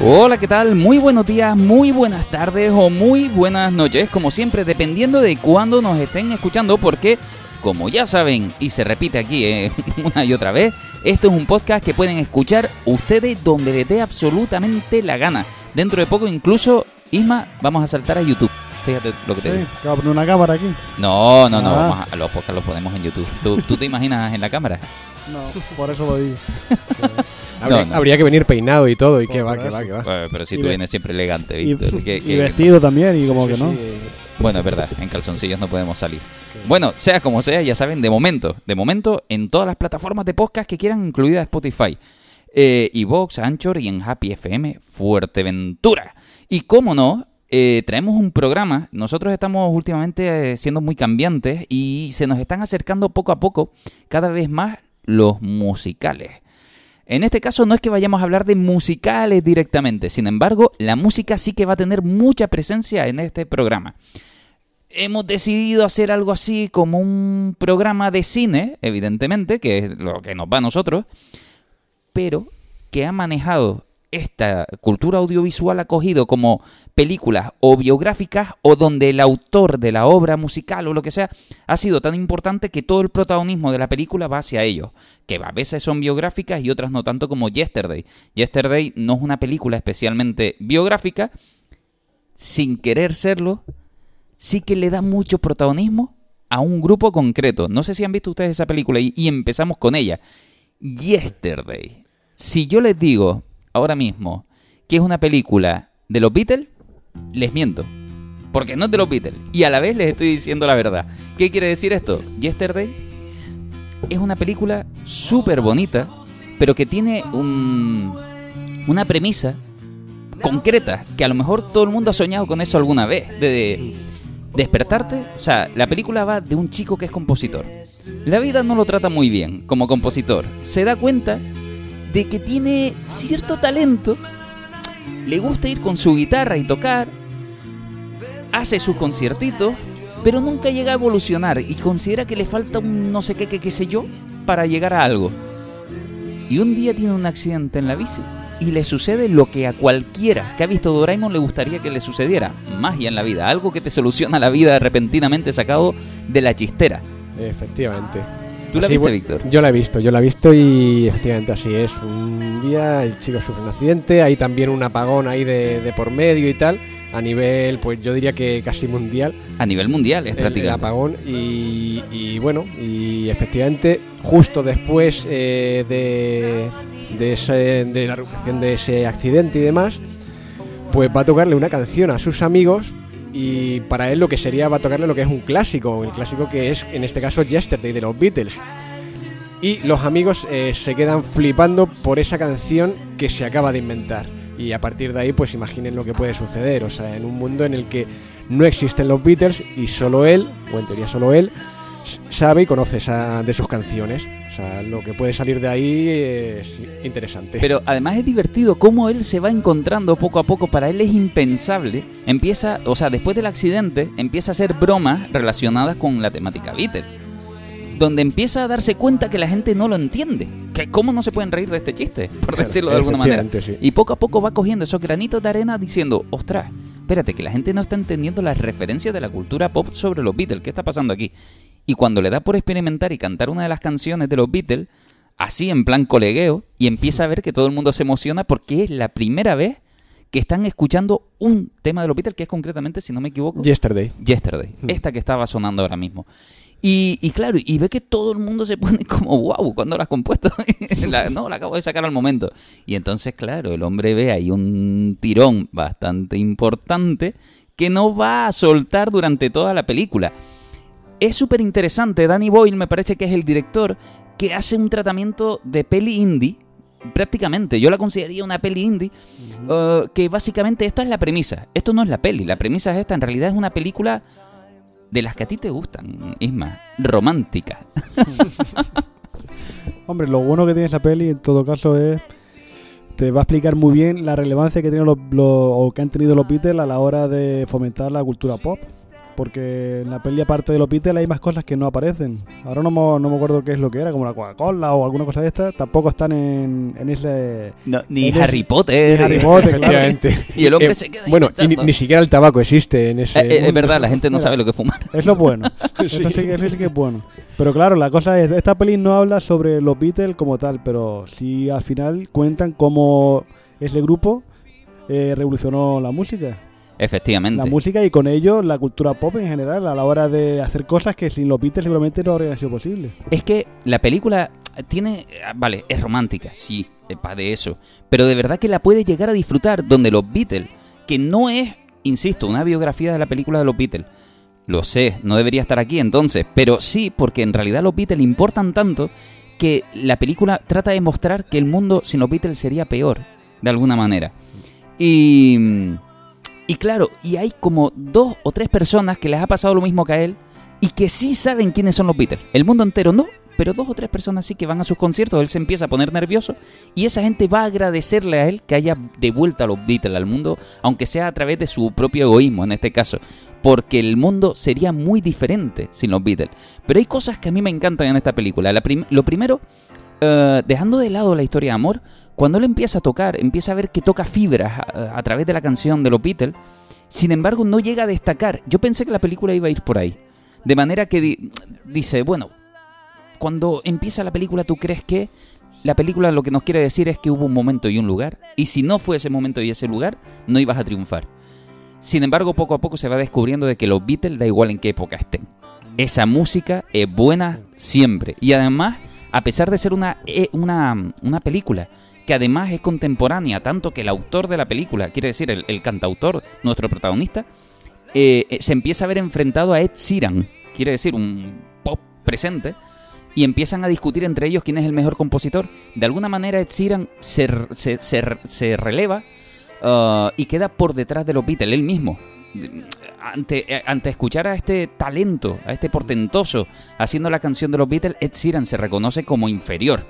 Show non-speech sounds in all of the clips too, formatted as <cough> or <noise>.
Hola, ¿qué tal? Muy buenos días, muy buenas tardes o muy buenas noches, como siempre, dependiendo de cuándo nos estén escuchando, porque, como ya saben, y se repite aquí eh, <laughs> una y otra vez, esto es un podcast que pueden escuchar ustedes donde les dé absolutamente la gana. Dentro de poco, incluso, Isma, vamos a saltar a YouTube. Fíjate lo que te Sí, digo. poner una cámara aquí. No, no, no, Ah. vamos a, los podcasts los ponemos en YouTube. ¿Tú, tú te imaginas en la cámara? No, por eso lo digo. <laughs> Habría, no. habría que venir peinado y todo, y que va, que va, que va. Bueno, pero si tú vienes siempre elegante, Y, Víctor. y vestido también, y como Sí, que no. sí, Bueno, es verdad, en calzoncillos no podemos salir. Bueno, sea como sea, ya saben, de momento, de momento, en todas las plataformas de podcast que quieran, incluida Spotify, eh, Evox, Anchor y en Happy FM, Fuerteventura. Y cómo no, eh, traemos un programa. Nosotros estamos últimamente eh, siendo muy cambiantes y se nos están acercando poco a poco cada vez más los musicales. En este caso no es que vayamos a hablar de musicales directamente, sin embargo, la música sí que va a tener mucha presencia en este programa. Hemos decidido hacer algo así como un programa de cine, evidentemente, que es lo que nos va a nosotros, pero que ha manejado esta cultura audiovisual acogido como películas o biográficas o donde el autor de la obra musical o lo que sea ha sido tan importante que todo el protagonismo de la película va hacia ellos, que a veces son biográficas y otras no tanto como Yesterday. Yesterday no es una película especialmente biográfica, sin querer serlo, sí que le da mucho protagonismo a un grupo concreto. No sé si han visto ustedes esa película y empezamos con ella. Yesterday. Si yo les digo ahora mismo que es una película de los Beatles, les miento. Porque no es de los Beatles. Y a la vez les estoy diciendo la verdad. ¿Qué quiere decir esto? Yesterday es una película súper bonita, pero que tiene un, una premisa concreta, que a lo mejor todo el mundo ha soñado con eso alguna vez, de, de despertarte, o sea, la película va de un chico que es compositor. La vida no lo trata muy bien como compositor. Se da cuenta de que tiene cierto talento, le gusta ir con su guitarra y tocar, hace sus conciertitos, pero nunca llega a evolucionar y considera que le falta un no sé qué, qué, qué sé yo, para llegar a algo. Y un día tiene un accidente en la bici y le sucede lo que a cualquiera que ha visto Doraemon le gustaría que le sucediera. Magia en la vida, algo que te soluciona la vida repentinamente sacado de la chistera. Efectivamente. ¿Tú la Así, viste, bu- Víctor? Yo la he visto, yo la he visto y efectivamente así es. Un día el chico sufre un accidente, hay también un apagón ahí de, de por medio y tal. A nivel, pues yo diría que casi mundial, A nivel mundial es el, el prácticamente. apagón. Y, y bueno, y efectivamente, justo después eh, de, de, ese- de la recuperación de ese accidente y demás, pues va a tocarle una canción a sus amigos y para él lo que sería va a tocarle lo que es un clásico, el clásico que es en este caso Yesterday de los Beatles. Y los amigos eh, se quedan flipando por esa canción que se acaba de inventar. Y a partir de ahí pues imaginen lo que puede suceder, o sea, en un mundo en el que no existen los Beatles y solo él, o en teoría solo él, sabe y conoce esa, de sus canciones. O sea, lo que puede salir de ahí es interesante. Pero además es divertido cómo él se va encontrando poco a poco. Para él es impensable. Empieza, o sea, después del accidente, empieza a hacer bromas relacionadas con la temática Beatles. Donde empieza a darse cuenta que la gente no lo entiende. Que cómo no se pueden reír de este chiste, por Claro, decirlo de alguna manera. sí. Y poco a poco va cogiendo esos granitos de arena diciendo, ostras, espérate, que la gente no está entendiendo las referencias de la cultura pop sobre los Beatles. ¿Qué está pasando aquí? Y cuando le da por experimentar y cantar una de las canciones de los Beatles, así en plan colegueo, y empieza a ver que todo el mundo se emociona porque es la primera vez que están escuchando un tema de los Beatles, que es concretamente, si no me equivoco, Yesterday. Yesterday, Hmm. esta que estaba sonando ahora mismo. Y, y claro, y ve que todo el mundo se pone <laughs> como, wow, ¿cuándo la has compuesto? <laughs> La- no, la acabo de sacar al momento. Y entonces, claro, el hombre ve ahí un tirón bastante importante que no va a soltar durante toda la película. Es súper interesante, Danny Boyle me parece que es el director que hace un tratamiento de peli indie, prácticamente, yo la consideraría una peli indie, eh, que básicamente esto es la premisa, esto no es la peli, la premisa es esta, en realidad es una película de las que a ti te gustan, Isma, romántica. <laughs> Hombre, lo bueno que tiene esa peli en todo caso es te va a explicar muy bien la relevancia que tienen los, los- o que han tenido los Beatles a la hora de fomentar la cultura pop. Porque en la peli aparte de los Beatles hay más cosas que no aparecen. Ahora no me, no me acuerdo qué es lo que era, como la Coca-Cola o alguna cosa de esta, tampoco están en, en ese... No, ni en ese- Harry Potter. ni Harry Potter, claro. Efectivamente. <laughs> Y el hombre Eh, se queda ahí Bueno, y ni, ni siquiera el tabaco existe en ese. Eh, eh, es verdad, la gente no Mira. <laughs> sabe lo que es fumar. Es lo bueno. <laughs> Eso, sí que, eso sí que es bueno. Pero claro, la cosa es, esta peli no habla sobre los Beatles como tal, pero sí al final cuentan cómo ese grupo eh, revolucionó la música. Efectivamente. La música y con ello la cultura pop en general, a la hora de hacer cosas que sin los Beatles seguramente no habrían sido posibles. Es que la película tiene. Vale, es romántica, sí, de eso. Pero de verdad que la puedes llegar a disfrutar donde los Beatles, que no es, insisto, una biografía de la película de los Beatles. Lo sé, no debería estar aquí entonces, pero sí, porque en realidad los Beatles importan tanto que la película trata de mostrar que el mundo sin los Beatles sería peor, de alguna manera. Y. Y claro, y hay como dos o tres personas que les ha pasado lo mismo que a él y que sí saben quiénes son los Beatles. El mundo entero no, pero dos o tres personas sí que van a sus conciertos, él se empieza a poner nervioso y esa gente va a agradecerle a él que haya devuelto a los Beatles al mundo, aunque sea a través de su propio egoísmo en este caso, porque el mundo sería muy diferente sin los Beatles. Pero hay cosas que a mí me encantan en esta película. La prim- lo primero, eh, dejando de lado la historia de amor, cuando él empieza a tocar, empieza a ver que toca fibras a, través de la canción de los Beatles, sin embargo no llega a destacar. Yo pensé que la película iba a ir por ahí. De manera que di- dice, bueno, cuando empieza la película tú crees que la película lo que nos quiere decir es que hubo un momento y un lugar, y si no fue ese momento y ese lugar, no ibas a triunfar. Sin embargo, poco a poco se va descubriendo de que los Beatles da igual en qué época estén. Esa música es buena siempre. Y además, a pesar de ser una, eh, una, una película que además es contemporánea, tanto que el autor de la película, quiere decir el, cantautor, nuestro protagonista, eh, eh, se empieza a ver enfrentado a Ed Sheeran, quiere decir un pop presente, y empiezan a discutir entre ellos quién es el mejor compositor. De alguna manera Ed Sheeran se, se, se- releva ah, y queda por detrás de los Beatles, él mismo. Ante, eh, ante escuchar a este talento, a este portentoso haciendo la canción de los Beatles, Ed Sheeran se reconoce como inferior.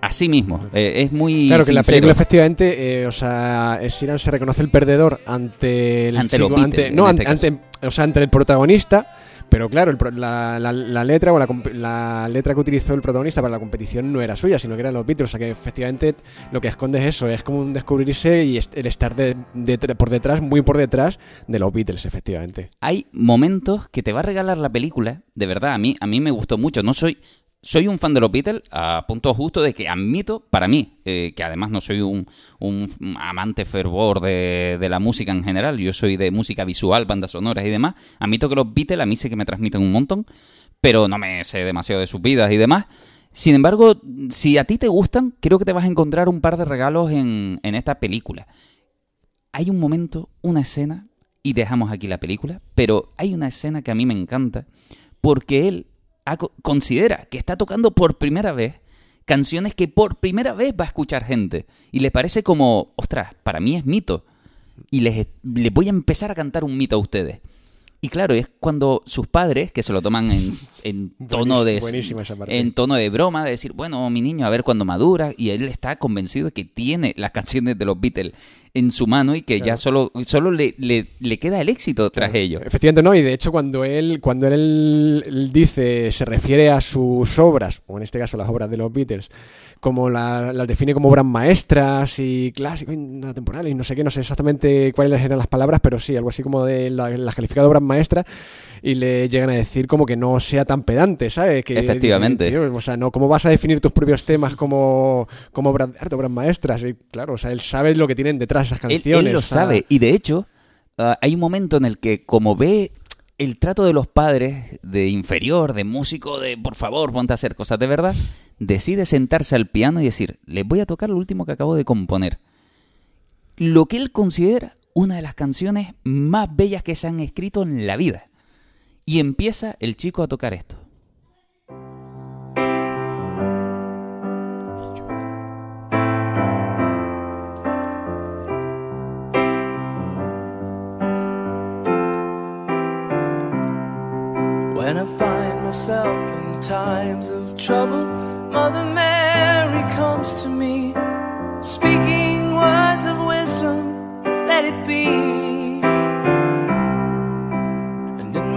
Así mismo, eh, es muy Claro que la película efectivamente, eh, o sea, Ed Sheeran se reconoce el perdedor ante el Ante chico- ante- no, en ante, ante- o sea, ante el protagonista, pero claro, el la, la- la letra o la, la letra que utilizó el protagonista para la competición no era suya, sino que eran los Beatles, o sea que efectivamente lo que esconde es eso, es como un descubrirse y el estar de, de- por detrás, muy por detrás de los Beatles, efectivamente. hay momentos que te va a regalar la película, de verdad, a mí, a mí me gustó mucho. No soy, soy un fan de los Beatles a punto justo de que admito, para mí, eh, que además no soy un, amante fervor de, de la música en general, yo soy de música visual, bandas sonoras y demás, admito que los Beatles a mí sí que me transmiten un montón, pero no me sé demasiado de sus vidas y demás. Sin embargo, si a ti te gustan, creo que te vas a encontrar un par de regalos en, en esta película. Hay un momento, una escena, y dejamos aquí la película, pero hay una escena que a mí me encanta, porque él considera que está tocando por primera vez canciones que por primera vez va a escuchar gente, y le parece como, ostras, para mí es mito, y les, les voy a empezar a cantar un mito a ustedes. Y claro, es cuando sus padres, que se lo toman en, en <laughs> tono de en tono de broma, de decir, bueno, mi niño, a ver cuándo madura, y él está convencido de que tiene las canciones de los Beatles en su mano y que ya solo, solo le, le- le queda el éxito tras Claro. ello. Efectivamente no, y de hecho cuando él, cuando él, él dice, se refiere a sus obras, o en este caso las obras de los Beatles, como la- las define como obras maestras y clásicos y temporales y no sé qué, no sé exactamente cuáles eran las palabras, pero sí, algo así como de la- las califica de obras maestras y le llegan a decir como que no sea tan pedante, ¿sabes? Que Efectivamente. dicen, "Tío, o sea, no, ¿cómo vas a definir tus propios temas como, como obras de arte, obras maestras? Y claro, o sea, él sabe lo que tienen detrás esas Él, canciones. él lo o sea, sabe. Y de hecho, ah, hay un momento en el que, como ve el trato de los padres, de inferior, de músico, de por favor, ponte a hacer cosas de verdad, decide sentarse al piano y decir, les voy a tocar lo último que acabo de componer. Lo que él considera una de las canciones más bellas que se han escrito en la vida. Y empieza el chico a tocar esto. When I find myself in times of trouble, Mother Mary comes to me, speaking words of wisdom, let it be.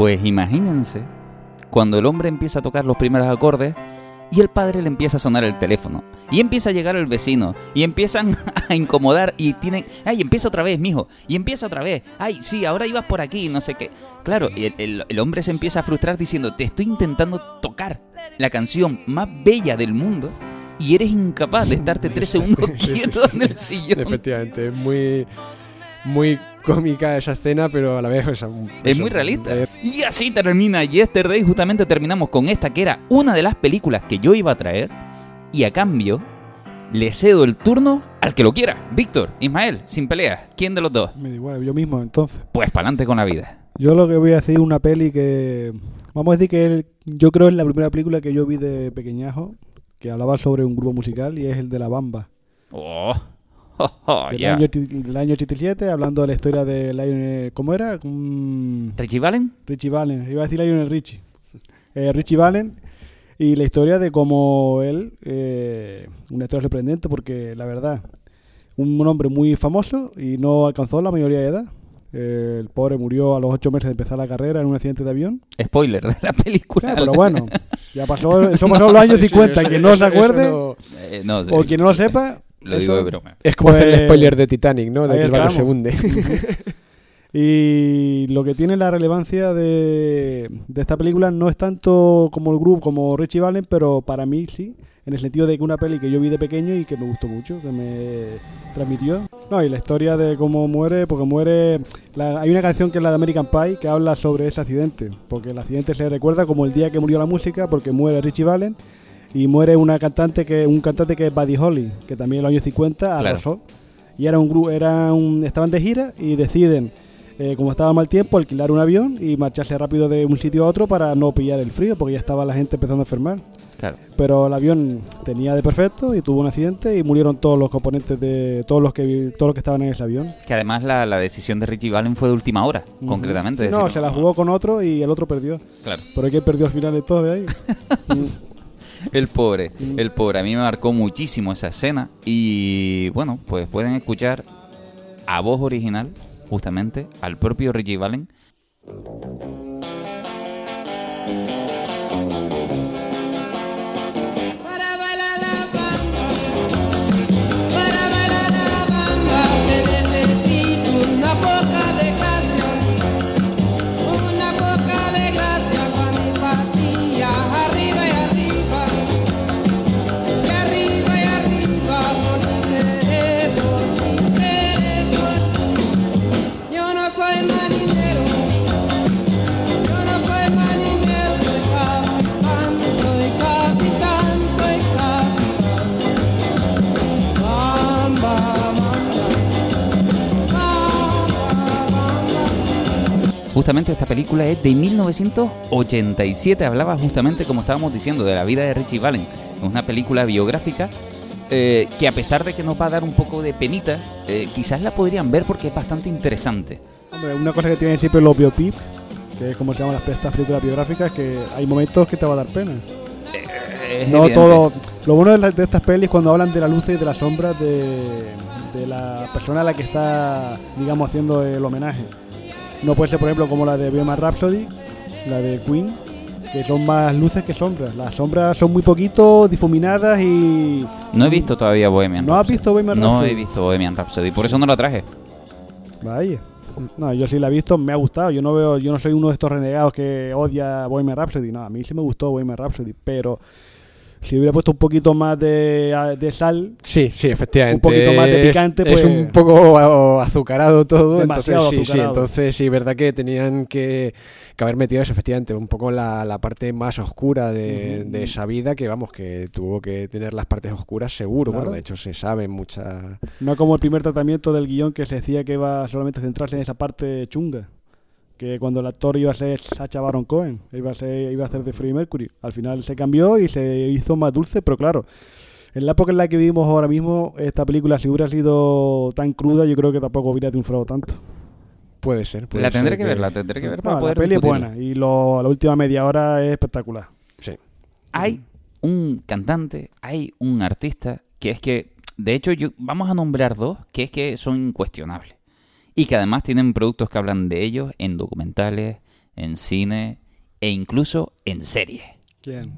Pues imagínense cuando el hombre empieza a tocar los primeros acordes y el padre le empieza a sonar el teléfono y empieza a llegar el vecino y empiezan <laughs> a incomodar y tienen, ay, empieza otra vez, mijo, y empieza otra vez, ay, sí, ahora ibas por aquí, no sé qué. Claro, y el, el- el hombre se empieza a frustrar diciendo, te estoy intentando tocar la canción más bella del mundo y eres incapaz de estarte tres <laughs> segundos quieto en el sillón. Efectivamente, es muy, muy cómica esa escena, pero a la vez sea, un- Es muy realista. eh, Y así termina Yesterday. Justamente terminamos con esta que era una de las películas que yo iba a traer. Y a cambio, le cedo el turno al que lo quiera. Víctor, Ismael, sin peleas. ¿Quién de los dos? Me da igual, yo mismo, entonces. Pues pa'lante con la vida. Yo lo que voy a decir es una peli que. Vamos a decir que el- yo creo es la primera película que yo vi de pequeñajo que hablaba sobre un grupo musical y es el de La Bamba. Oh, <laughs> del, ya. año, del año 87, hablando de la historia de Lionel. ¿Cómo era? ¿Richie Valen? Richie Valen. Iba a decir Lionel Richie. Eh, Richie Valen. Y la historia de cómo él. eh, una historia sorprendente porque, la verdad, un hombre muy famoso y no alcanzó la mayoría de edad. Eh, el pobre murió a los ocho meses de empezar la carrera en un accidente de avión. Spoiler de la película. Claro, pero bueno, ya pasó, eso pasó en los años sí, 50. eso- quien no eso- se acuerde no- Eh, no, o quien no lo sepa. Lo digo eso- de broma. Es como hacer el Pues- spoiler de Titanic, ¿no? De que el barco se hunde. <laughs> Y lo que tiene la relevancia de, de esta película no es tanto como el grupo, como Richie Valen, pero para mí sí, en el sentido de que una peli que yo vi de pequeño y que me gustó mucho, que me transmitió. No, y la historia de cómo muere, porque muere... la- hay una canción que es la de American Pie que habla sobre ese accidente, porque el accidente se recuerda como el día que murió la música, porque muere Richie Valen y muere una cantante que un cantante que es Buddy Holly, que también en los años 50 Claro. arrasó. Y era un grupo, era un, estaban de gira y deciden, eh, como estaba mal tiempo, alquilar un avión y marcharse rápido de un sitio a otro para no pillar el frío, porque ya estaba la gente empezando a enfermar. Claro. Pero el avión tenía de perfecto y tuvo un accidente y murieron todos los componentes de todos los que todos los que estaban en ese avión. Que además la, la decisión de Richie Valen fue de última hora, concretamente. No, decir, se la jugó con otro y el otro perdió. Claro. Pero hay que perdió al final de todo de ahí. <laughs> El pobre, el pobre. A mí me marcó muchísimo esa escena. Y bueno, pues pueden escuchar a voz original, justamente, al propio Richie Valen. Justamente esta película es de 1987. Hablaba justamente, como estábamos diciendo, de la vida de Richie Valen. Es una película biográfica eh, que a pesar de que nos va a dar un poco de penita, eh, quizás la podrían ver porque es bastante interesante. Hombre, una cosa que tienen siempre los biopip, que es como se llaman las estas películas biográficas, es que hay momentos que te va a dar pena. Es No evidente. todo. Lo bueno de, la- de estas pelis cuando hablan de la luz y de las sombras de, de la persona a la que está, digamos, haciendo el homenaje. No puede ser, por ejemplo, como la de Bohemian Rhapsody, la de Queen, que son más luces que sombras. Las sombras son muy poquito difuminadas y. No he visto todavía Bohemian ¿No has Rhapsody. visto Bohemian No Rhapsody? he visto Bohemian Rhapsody, por eso no lo traje. Vaya. No, yo sí la he visto, me ha gustado. Yo no veo, yo no soy uno de estos renegados que odia Bohemian Rhapsody. No, a mí sí me gustó Bohemian Rhapsody, pero si hubiera puesto un poquito más de, de sal, Sí, sí, efectivamente. Un poquito más de Es- picante, Es pues- un poco a- azucarado todo. Demasiado entonces, sí, sí, azucarado. entonces sí, verdad que tenían que, que haber metido eso, efectivamente, un poco la, la parte más oscura de, Ujú. de esa vida, que vamos, que tuvo que tener las partes oscuras seguro. Claro. Bueno, de hecho se sabe mucha... no como el primer tratamiento del guion que se decía que iba solamente a centrarse en esa parte chunga. Que cuando el actor iba a ser Sacha Baron Cohen, iba a, ser, iba a hacer de Freddie Mercury. Al final se cambió y se hizo más dulce, pero claro, en la época en la que vivimos ahora mismo, esta película, si hubiera sido tan cruda, yo creo que tampoco hubiera triunfado tanto. Puede ser. puede La tendré ser que ver, la tendré que ver No, para la poder peli es buena y lo- la última media hora es espectacular. Sí. Hay un cantante, hay un artista que es que, de hecho, yo, vamos a nombrar dos que es que son incuestionables. Y que además tienen productos que hablan de ellos en documentales, en cine e incluso en series. ¿Quién?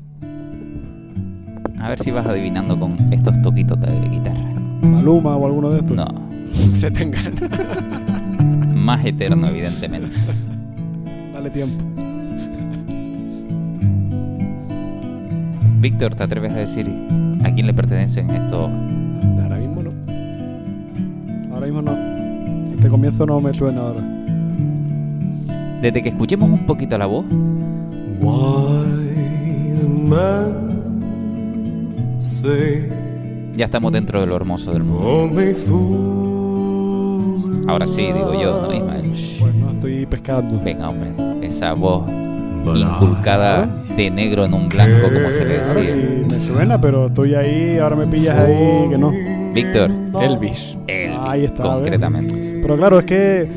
A ver si vas adivinando con estos toquitos de guitarra. Maluma o alguno de estos. No, <laughs> Se tengan. <laughs> más eterno, evidentemente. Dale tiempo. Víctor, ¿te atreves a decir a quién le pertenecen estos? Ahora mismo no. Ahora mismo no. Este comienzo no me suena ahora. Desde que escuchemos un poquito la voz, Wise man say, ya estamos dentro de lo hermoso del mundo. Ahora sí, digo yo, ¿no, Ismael? Bueno, estoy pescando. Venga, hombre, esa voz inculcada de negro en un blanco, como se le decía. sí, me suena, pero estoy ahí, ahora me pillas ahí que no. Víctor, Elvis. Elvis, Ahí está, concretamente. Pero claro, es que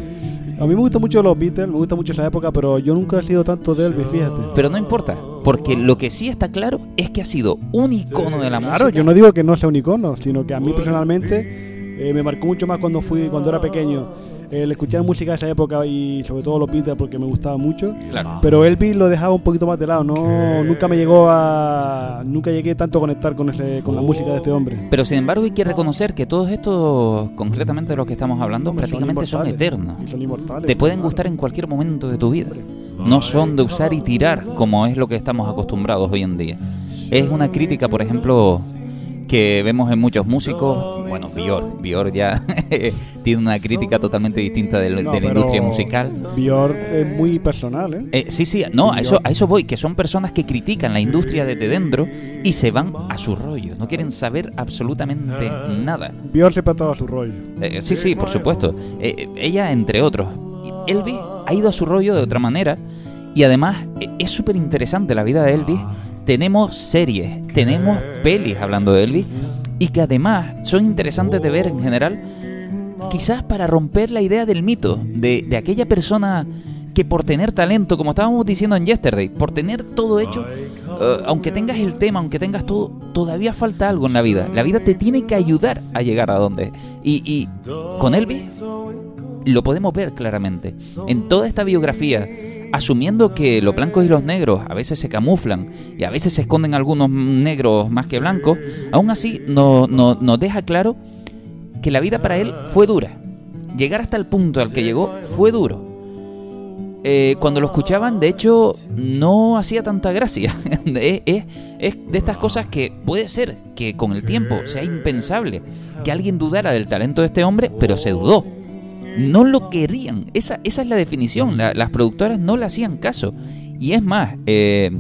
a mí me gustan mucho los Beatles, me gusta mucho esa época, pero yo nunca he sido tanto de Elvis, fíjate. Pero no importa, porque lo que sí está claro es que ha sido un icono de la Claro, música. yo no digo que no sea un icono, sino que a mí personalmente eh, me marcó mucho más cuando fui cuando era pequeño el escuchar música de esa época y sobre todo los Beatles porque me gustaba mucho. Claro. Pero Elvis lo dejaba un poquito más de lado, no nunca me llegó a nunca llegué tanto a conectar con ese con la música de este hombre. Pero sin embargo hay que reconocer que todos estos, concretamente de los que estamos hablando, Hombre, prácticamente son, eternos. Y son inmortales. Te pueden claro. gustar en cualquier momento de tu vida. No son de usar y tirar como es lo que estamos acostumbrados hoy en día. Es una crítica, por ejemplo, que vemos en muchos músicos. Bueno, Bior, Bior ya <laughs> tiene una crítica totalmente distinta de, No, de la industria musical. Björk es muy personal, ¿eh? Eh, sí, sí, no, a eso, a eso voy, que son personas que critican la industria desde dentro y se van a su rollo, no quieren saber absolutamente nada. Björk siempre ha a su rollo. Eh, sí, sí, por supuesto. Eh, eh, ella, entre otros. Elvis ha ido a su rollo de otra manera. Y además, eh, es súper interesante la vida de Elvis. Tenemos series, tenemos pelis hablando de Elvis. Y que además son interesantes de ver en general. Quizás para romper la idea del mito. De, de aquella persona que por tener talento, como estábamos diciendo en Yesterday, por tener todo hecho, eh, aunque tengas el tema, aunque tengas todo, todavía falta algo en la vida. La vida te tiene que ayudar a llegar a donde. Y, y con Elvis lo podemos ver claramente. En toda esta biografía, asumiendo que los blancos y los negros a veces se camuflan y a veces se esconden algunos negros más que blancos, aún así no, no- nos deja claro que la vida para él fue dura. Llegar hasta el punto al que llegó fue duro. Eh, cuando lo escuchaban, de hecho, no hacía tanta gracia. <laughs> es- es de estas cosas que puede ser que con el tiempo sea impensable que alguien dudara del talento de este hombre, pero se dudó. No lo querían. Esa, esa es la definición. La- las productoras no le hacían caso. Y es más, eh,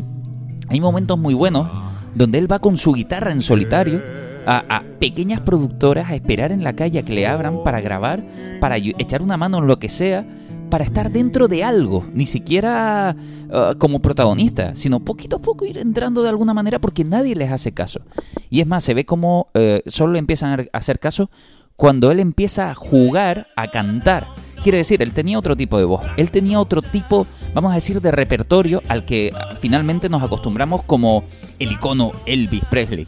hay momentos muy buenos donde él va con su guitarra en solitario a, a pequeñas productoras a esperar en la calle a que le abran para grabar, para echar una mano en lo que sea, para estar dentro de algo, ni siquiera ah, como protagonista, sino poquito a poco ir entrando de alguna manera porque nadie les hace caso. Y es más, se ve como eh, solo empiezan a hacer caso cuando él empieza a jugar, a cantar. Quiere decir, él tenía otro tipo de voz, él tenía otro tipo, vamos a decir, de repertorio al que finalmente nos acostumbramos como el icono Elvis Presley.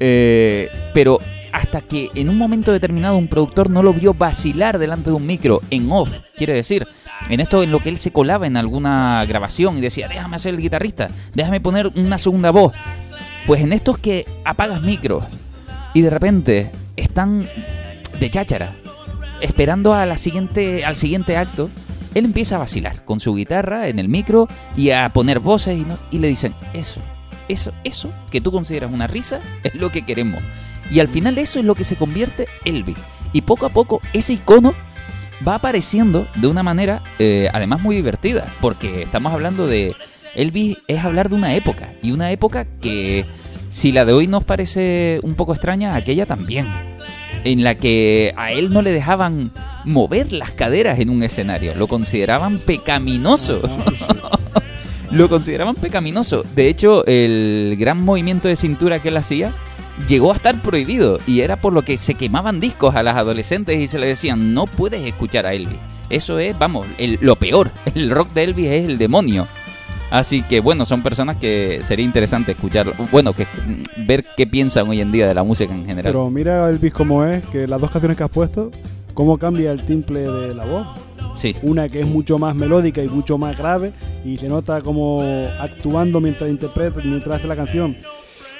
Eh, pero hasta que en un momento determinado un productor no lo vio vacilar delante de un micro en off, quiere decir, en esto en lo que él se colaba en alguna grabación y decía, déjame hacer el guitarrista, déjame poner una segunda voz. Pues en estos que apagas micros y de repente están de cháchara, esperando a la siguiente, al siguiente acto, él empieza a vacilar con su guitarra en el micro y a poner voces y, le dicen, eso, eso, eso que tú consideras una risa es lo que queremos. Y al final eso es lo que se convierte Elvis. Y poco a poco ese icono va apareciendo de una manera eh, además muy divertida, porque estamos hablando de Elvis es hablar de una época, y una época que si la de hoy nos parece un poco extraña, aquella también, en la que a él no le dejaban mover las caderas en un escenario. Lo consideraban pecaminoso. <laughs> Lo consideraban pecaminoso. De hecho, el gran movimiento de cintura que él hacía llegó a estar prohibido y era por lo que se quemaban discos a las adolescentes y se le decían no puedes escuchar a Elvis. Eso es, vamos, el- lo peor. <laughs> El rock de Elvis es el demonio. Así que bueno, son personas que sería interesante escuchar, bueno, que ver qué piensan hoy en día de la música en general. Pero mira Elvis como es, que las dos canciones que has puesto, cómo cambia el timple de la voz. sí, Una que es mucho más melódica y mucho más grave y se nota como actuando mientras interpreta, mientras hace la canción.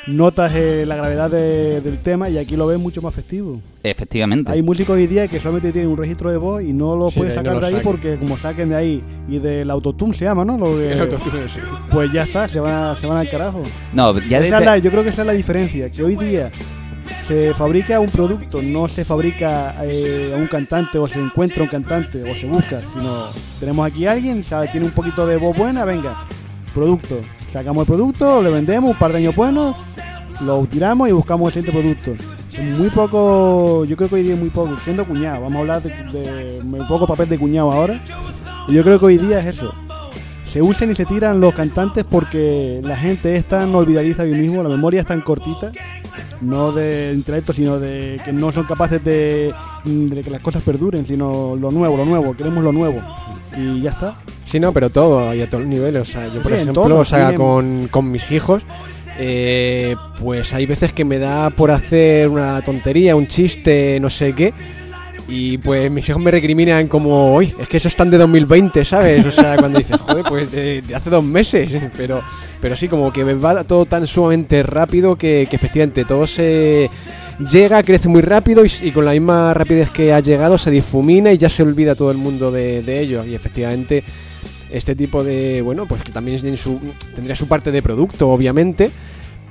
Notas eh, la gravedad de- del tema y aquí lo ves mucho más festivo. efectivamente. Hay músicos hoy día que solamente tienen un registro de voz y no lo Sí, pueden de sacar no lo de ahí porque como saquen de ahí y del autotune se llama, ¿no? Lo que- <laughs> El autotune, sí. pues ya está, se van, a- se van al carajo. No, ya desde- la- yo creo que esa es la diferencia, que hoy día se fabrica un producto, no se fabrica eh, a un cantante o se encuentra un cantante o se busca, sino tenemos aquí a alguien, sabe, tiene un poquito de voz buena, venga, producto, sacamos el producto, le vendemos un par de años buenos, lo tiramos y buscamos el siguiente producto. Muy poco, yo creo que hoy día es muy poco, siendo cuñado, vamos a hablar de, de poco papel de cuñado ahora, yo creo que hoy día es eso, se usan y se tiran los cantantes porque la gente es tan olvidadiza de mismo, la memoria es tan cortita, no de intelecto, sino de que no son capaces de que las cosas perduren, sino lo nuevo, lo nuevo, queremos lo nuevo. Y ya está. Sí, no, pero todo y a todos los niveles. O sea, yo, por Sí, ejemplo, todo, o sea, con, con mis hijos, eh, pues hay veces que me da por hacer una tontería, un chiste, no sé qué. Y pues mis hijos me recriminan como, uy, es que eso están de 2020, ¿sabes? O sea, cuando dices, joder, pues de, de hace dos meses. <laughs> Pero, pero sí, como que me va todo tan sumamente rápido que, que efectivamente todo se llega, crece muy rápido y, y con la misma rapidez que ha llegado se difumina y ya se olvida todo el mundo de, de ello. Y efectivamente este tipo de, bueno, pues que también en su, tendría su parte de producto, obviamente.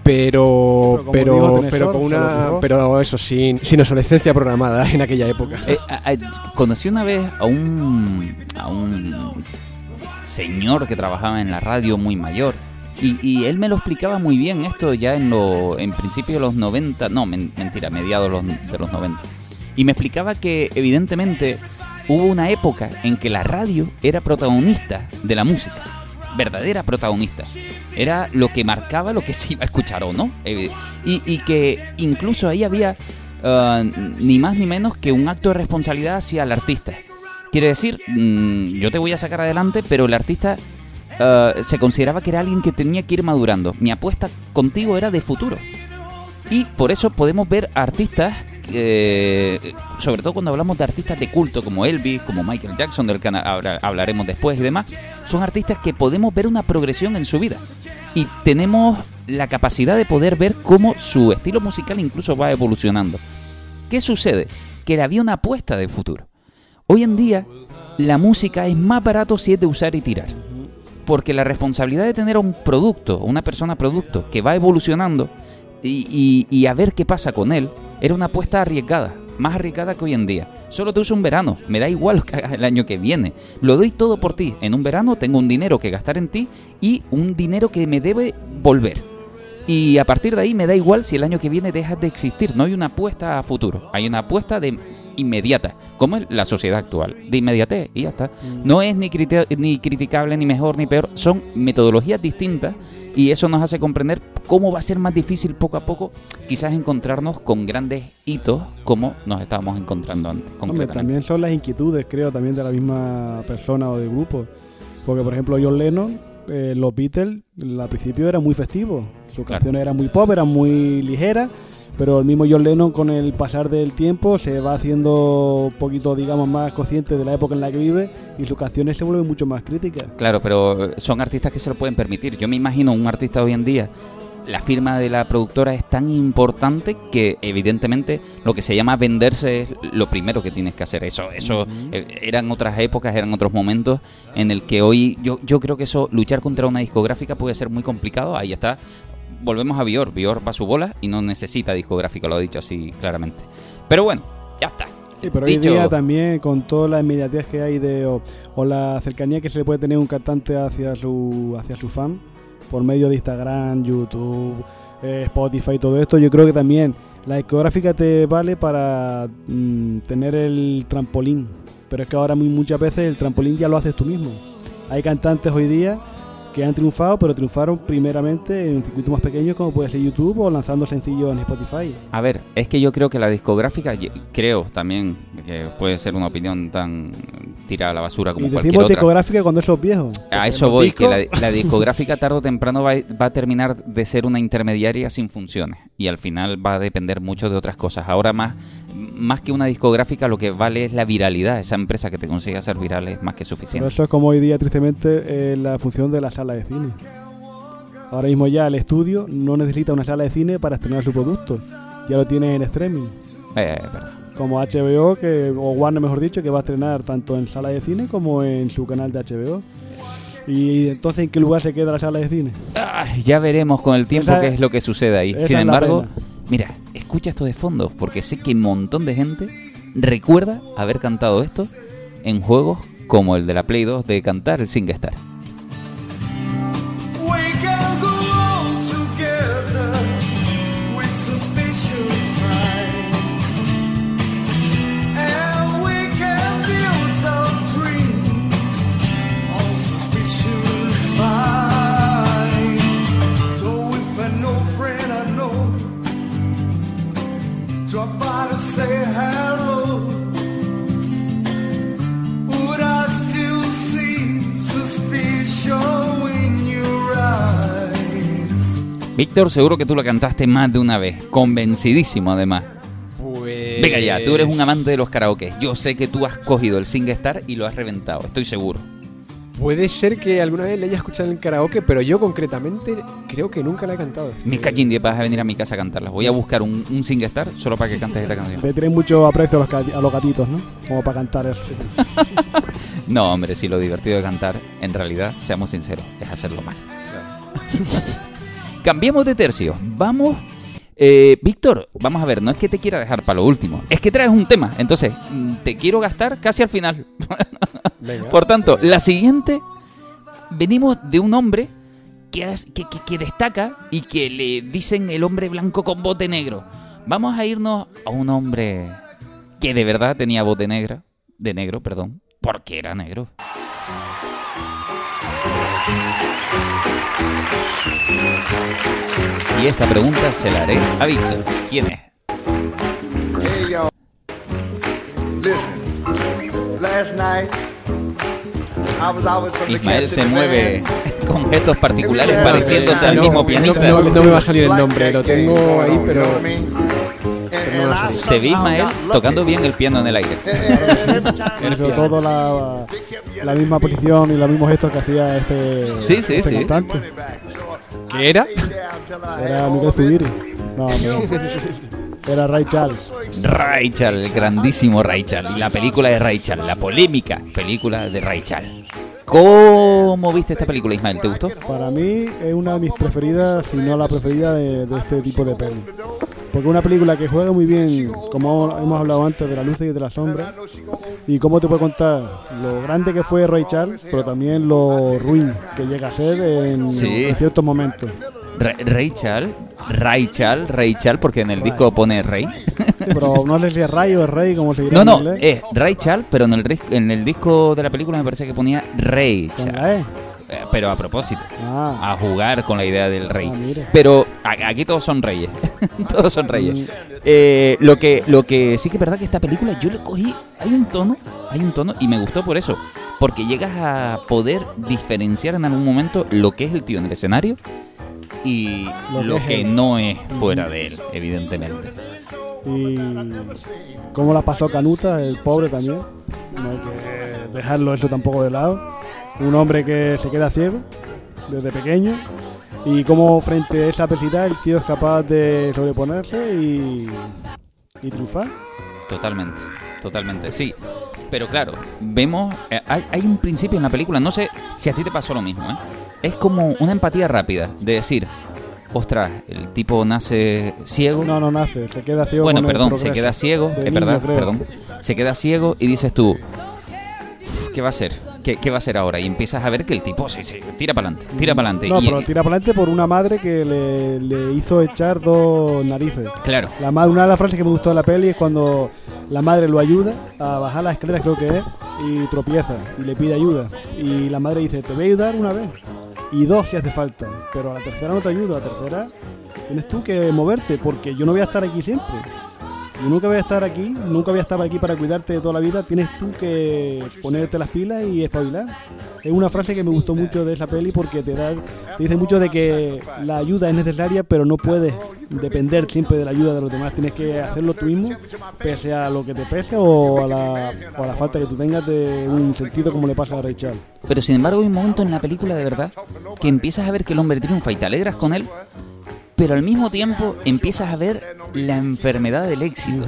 Pero, Pero pero, con una, pero eso, sin, sin obsolescencia programada en aquella época. Eh, a- a- conocí una vez a un, a un señor que trabajaba en la radio muy mayor y, y él me lo explicaba muy bien esto ya en lo en principio de los 90, no, men- mentira, mediados los- de los 90. Y me explicaba que evidentemente hubo una época en que la radio era protagonista de la música, verdadera protagonista. Era lo que marcaba lo que se iba a escuchar o no. Eh, y, que incluso ahí había ah, ni más ni menos que un acto de responsabilidad hacia el artista. Quiere decir, mm, yo te voy a sacar adelante, pero el artista ah, se consideraba que era alguien que tenía que ir madurando. Mi apuesta contigo era de futuro. Y por eso podemos ver artistas, eh, sobre todo cuando hablamos de artistas de culto como Elvis, como Michael Jackson, del que habla- hablaremos después y demás, son artistas que podemos ver una progresión en su vida. Y tenemos la capacidad de poder ver cómo su estilo musical incluso va evolucionando. ¿Qué sucede? Que había una apuesta de futuro. Hoy en día, la música es más barato si es de usar y tirar. Porque la responsabilidad de tener un producto, una persona producto, que va evolucionando y a ver qué pasa con él, era una apuesta arriesgada, más arriesgada que hoy en día. Solo te uso un verano, me da igual lo que hagas el año que viene. Lo doy todo por ti. En un verano tengo un dinero que gastar en ti y un dinero que me debe volver. Y a partir de ahí me da igual si el año que viene dejas de existir. No hay una apuesta a futuro, hay una apuesta de inmediata, como es la sociedad actual, de inmediatez y ya está. No es ni, criti- ni criticable, ni mejor, ni peor, son metodologías distintas y eso nos hace comprender cómo va a ser más difícil poco a poco quizás encontrarnos con grandes hitos como nos estábamos encontrando antes. Hombre, también son las inquietudes, creo, también de la misma persona o de grupo. Porque, por ejemplo, John Lennon, eh, los Beatles, al principio era muy festivo. Sus Claro. canciones eran muy pop, eran muy ligeras. Pero el mismo John Lennon, con el pasar del tiempo, se va haciendo un poquito, digamos, más consciente de la época en la que vive y sus canciones se vuelven mucho más críticas. Claro, pero son artistas que se lo pueden permitir. Yo me imagino un artista hoy en día, la firma de la productora es tan importante que evidentemente lo que se llama venderse es lo primero que tienes que hacer. Eso, eso eh, eran otras épocas, eran otros momentos en el que hoy yo, yo creo que eso, luchar contra una discográfica puede ser muy complicado. Ahí está. Volvemos a Bior. Bior va a su bola y no necesita discográfica, lo ha dicho así claramente. Pero bueno, ya está. Sí, pero hoy Dicho- día también con toda la inmediatez que hay de o, o la cercanía que se le puede tener un cantante hacia su hacia su fan por medio de Instagram, YouTube, eh, Spotify y todo esto, yo creo que también La discográfica te vale para mm, tener el trampolín, pero es que ahora muy- muchas veces el trampolín ya lo haces tú mismo. Hay cantantes hoy día que han triunfado, pero triunfaron primeramente en circuitos más pequeños como puede ser YouTube o lanzando sencillos en Spotify. A ver, es que yo creo que la discográfica, creo también que puede ser una opinión tan tirada a la basura como y cualquier decimos otra. discográfica cuando esos viejos. A eso los voy, que la, la discográfica tarde o temprano va, va a terminar de ser una intermediaria sin funciones y al final va a depender mucho de otras cosas. Ahora más, más que una discográfica lo que vale es la viralidad. Esa empresa que te consigue hacer viral es más que Pero suficiente. eso es como hoy día, tristemente, eh, la función de la sala de cine. Ahora mismo ya el estudio no necesita una sala de cine para estrenar su producto. Ya lo tiene en streaming. Eh. Como HBO, que, o Warner mejor dicho, que va a estrenar tanto en sala de cine como en su canal de HBO. Y entonces, ¿en qué lugar se queda la sala de cine? Ay, ya veremos con el tiempo Esa- qué es lo que sucede ahí. Sin embargo, mira, escucha esto de fondo, porque sé que un montón de gente recuerda haber cantado esto en juegos como el de la Play 2 de cantar el SingStar. Víctor, seguro que tú lo cantaste más de una vez, convencidísimo además. Pues... Venga ya, tú eres un amante de los karaoke. Yo sé que tú has cogido el SingStar y lo has reventado, estoy seguro. Puede ser que alguna vez le haya escuchado en el karaoke, pero yo concretamente creo que nunca la he cantado. Mi cachindie, vas a venir a mi casa a cantarla. Voy a buscar un, un SingStar solo para que cantes esta canción. Le tienen mucho aprecio a los, gati- a los gatitos, ¿no? Como para cantar. <laughs> No, hombre, si lo divertido de cantar, en realidad, seamos sinceros, es hacerlo mal. <laughs> Cambiemos de tercio. Vamos. eh, Víctor, vamos a ver, no es que te quiera dejar para lo último, es que traes un tema. Entonces, mm, te quiero gastar casi al final. <laughs> Venga. Por tanto, la siguiente, venimos de un hombre que, que- que destaca y que le dicen el hombre blanco con bote negro. Vamos a irnos a un hombre que de verdad tenía bote negra, de negro, perdón, porque era negro. Y esta pregunta se la haré a Víctor. ¿Quién es? Hey y'all, listen. Last night, I was out with some Ismael se mueve <laughs> con gestos particulares pareciéndose al no, mismo no, pianista. no, no me va a salir el nombre, lo tengo going ahí, pero-? And- no. Te vi, Ismael, tocando bien el piano en el aire. Sobre todo la, la misma posición y los mismos gestos que hacía este, Sí, sí, este sí. cantante. ¿Qué era? Era Miguel. Zubiri. No, era Ray Charles. Rachel, el grandísimo Rachel. Y la película de Rachel, la polémica película de Rachel. ¿Cómo viste esta película, Ismael? ¿Te gustó? Para mí es una de mis preferidas, si no la preferida de, de este tipo de peli. Porque una película que juega muy bien, como hemos hablado antes, de la luz y de la sombra. Y cómo te puede contar lo grande que fue Ray Charles, pero también lo ruin que llega a ser en, Sí. en ciertos momentos. Ra- Rachel, Rachel, Rachel, porque en el disco pone Rey. Pero no sé si es Ray o Rey, como se diría No, no, es Rachel, pero en el, en el disco de la película me parece que ponía Con Rachel. Eh, Pero a propósito. Ah, a jugar con la idea del rey. Ah, mira. Pero aquí todos son reyes. <laughs> todos son reyes. Eh, lo, que, lo que sí que es verdad que esta película yo le cogí. Hay un tono, hay un tono y me gustó por eso. Porque llegas a poder diferenciar en algún momento lo que es el tío en el escenario y Lo que no es fuera de él, evidentemente. y cómo la pasó Canuta, el pobre también. No hay que dejarlo eso tampoco de lado. Un hombre que se queda ciego desde pequeño y cómo frente a esa adversidad el tío es capaz de sobreponerse y, y triunfar. Totalmente, totalmente, sí. Pero claro, vemos, eh, hay, hay un principio en la película, no sé si a ti te pasó lo mismo, ¿eh? Es como una empatía rápida, de decir, ostras, el tipo nace ciego. No, no nace, se queda ciego. bueno, perdón, se queda ciego, es verdad, perdón. Se queda ciego y dices tú, "Uf, ¿qué va a ser? ¿Qué, qué va a hacer ahora? Y empiezas a ver que el tipo sí, sí, tira para adelante, tira para adelante. No, y, pero tira para adelante por una madre que le, le hizo echar dos narices. Claro, La madre, una de las frases que me gustó de la peli es cuando la madre lo ayuda a bajar las escaleras, creo que es, y tropieza y le pide ayuda. Y la madre dice, te voy a ayudar una vez y dos si hace falta, pero a la tercera no te ayudo, a la tercera tienes tú que moverte porque yo no voy a estar aquí siempre. Nunca voy a estar aquí, nunca voy a estar aquí para cuidarte de toda la vida, tienes tú que ponerte las pilas y espabilar. Es una frase que me gustó mucho de esa peli porque te da te dice mucho de que la ayuda es necesaria, pero no puedes depender siempre de la ayuda de los demás. Tienes que hacerlo tú mismo, pese a lo que te pese o a la, o a la falta que tú tengas de un sentido como le pasa a Rachel. pero sin embargo hay un momento en la película de verdad que empiezas a ver que el hombre triunfa y te alegras con él, pero al mismo tiempo empiezas a ver la enfermedad del éxito.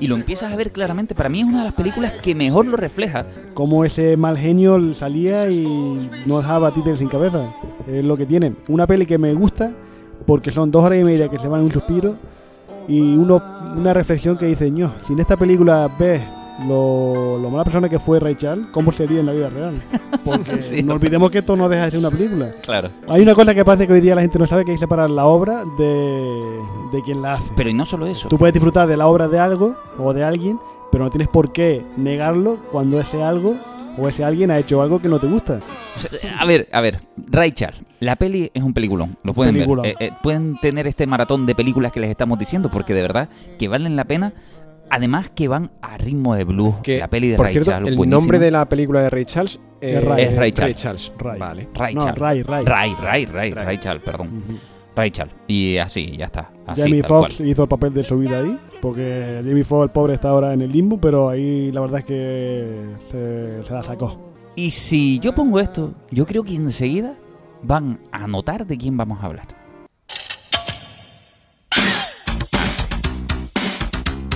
Y lo empiezas a ver claramente. Para mí es una de las películas que mejor lo refleja. Como ese mal genio salía y no dejaba títeres sin cabeza. Es lo que tiene. Una peli que me gusta porque son dos horas y media que se van en un suspiro y uno, una reflexión que dice, ño, si en esta película ves lo, lo mala persona que fue Rachel, ¿cómo sería en la vida real? <laughs> Porque Sí. no olvidemos que esto no deja de ser una película. Claro. Hay una cosa que parece que hoy día la gente no sabe, que hay que separar la obra de, de quien la hace. Pero y no solo eso. Tú puedes disfrutar de la obra de algo o de alguien, pero no tienes por qué negarlo cuando ese algo o ese alguien ha hecho algo que no te gusta. A ver, a ver, Ray Charles, la peli es un peliculón, lo pueden ver. Eh, eh, pueden tener este maratón de películas que les estamos diciendo, porque de verdad que valen la pena. Además que van a ritmo de blues. Que, la peli de por Ray cierto, Charles. el nombre de la película de Ray Charles eh, Es Ray. Es Ray Charles. Charles. Ray. Vale. Ray No, Charles. Ray, Ray. Ray, Ray, Ray, Ray Charles, perdón. Ujú. Ray Charles. Y así, ya está. Así, Jamie Foxx hizo el papel de su vida ahí, porque Jamie Foxx, el pobre, está ahora en el limbo, pero ahí la verdad es que se, se la sacó. Y si yo pongo esto, yo creo que enseguida van a notar de quién vamos a hablar.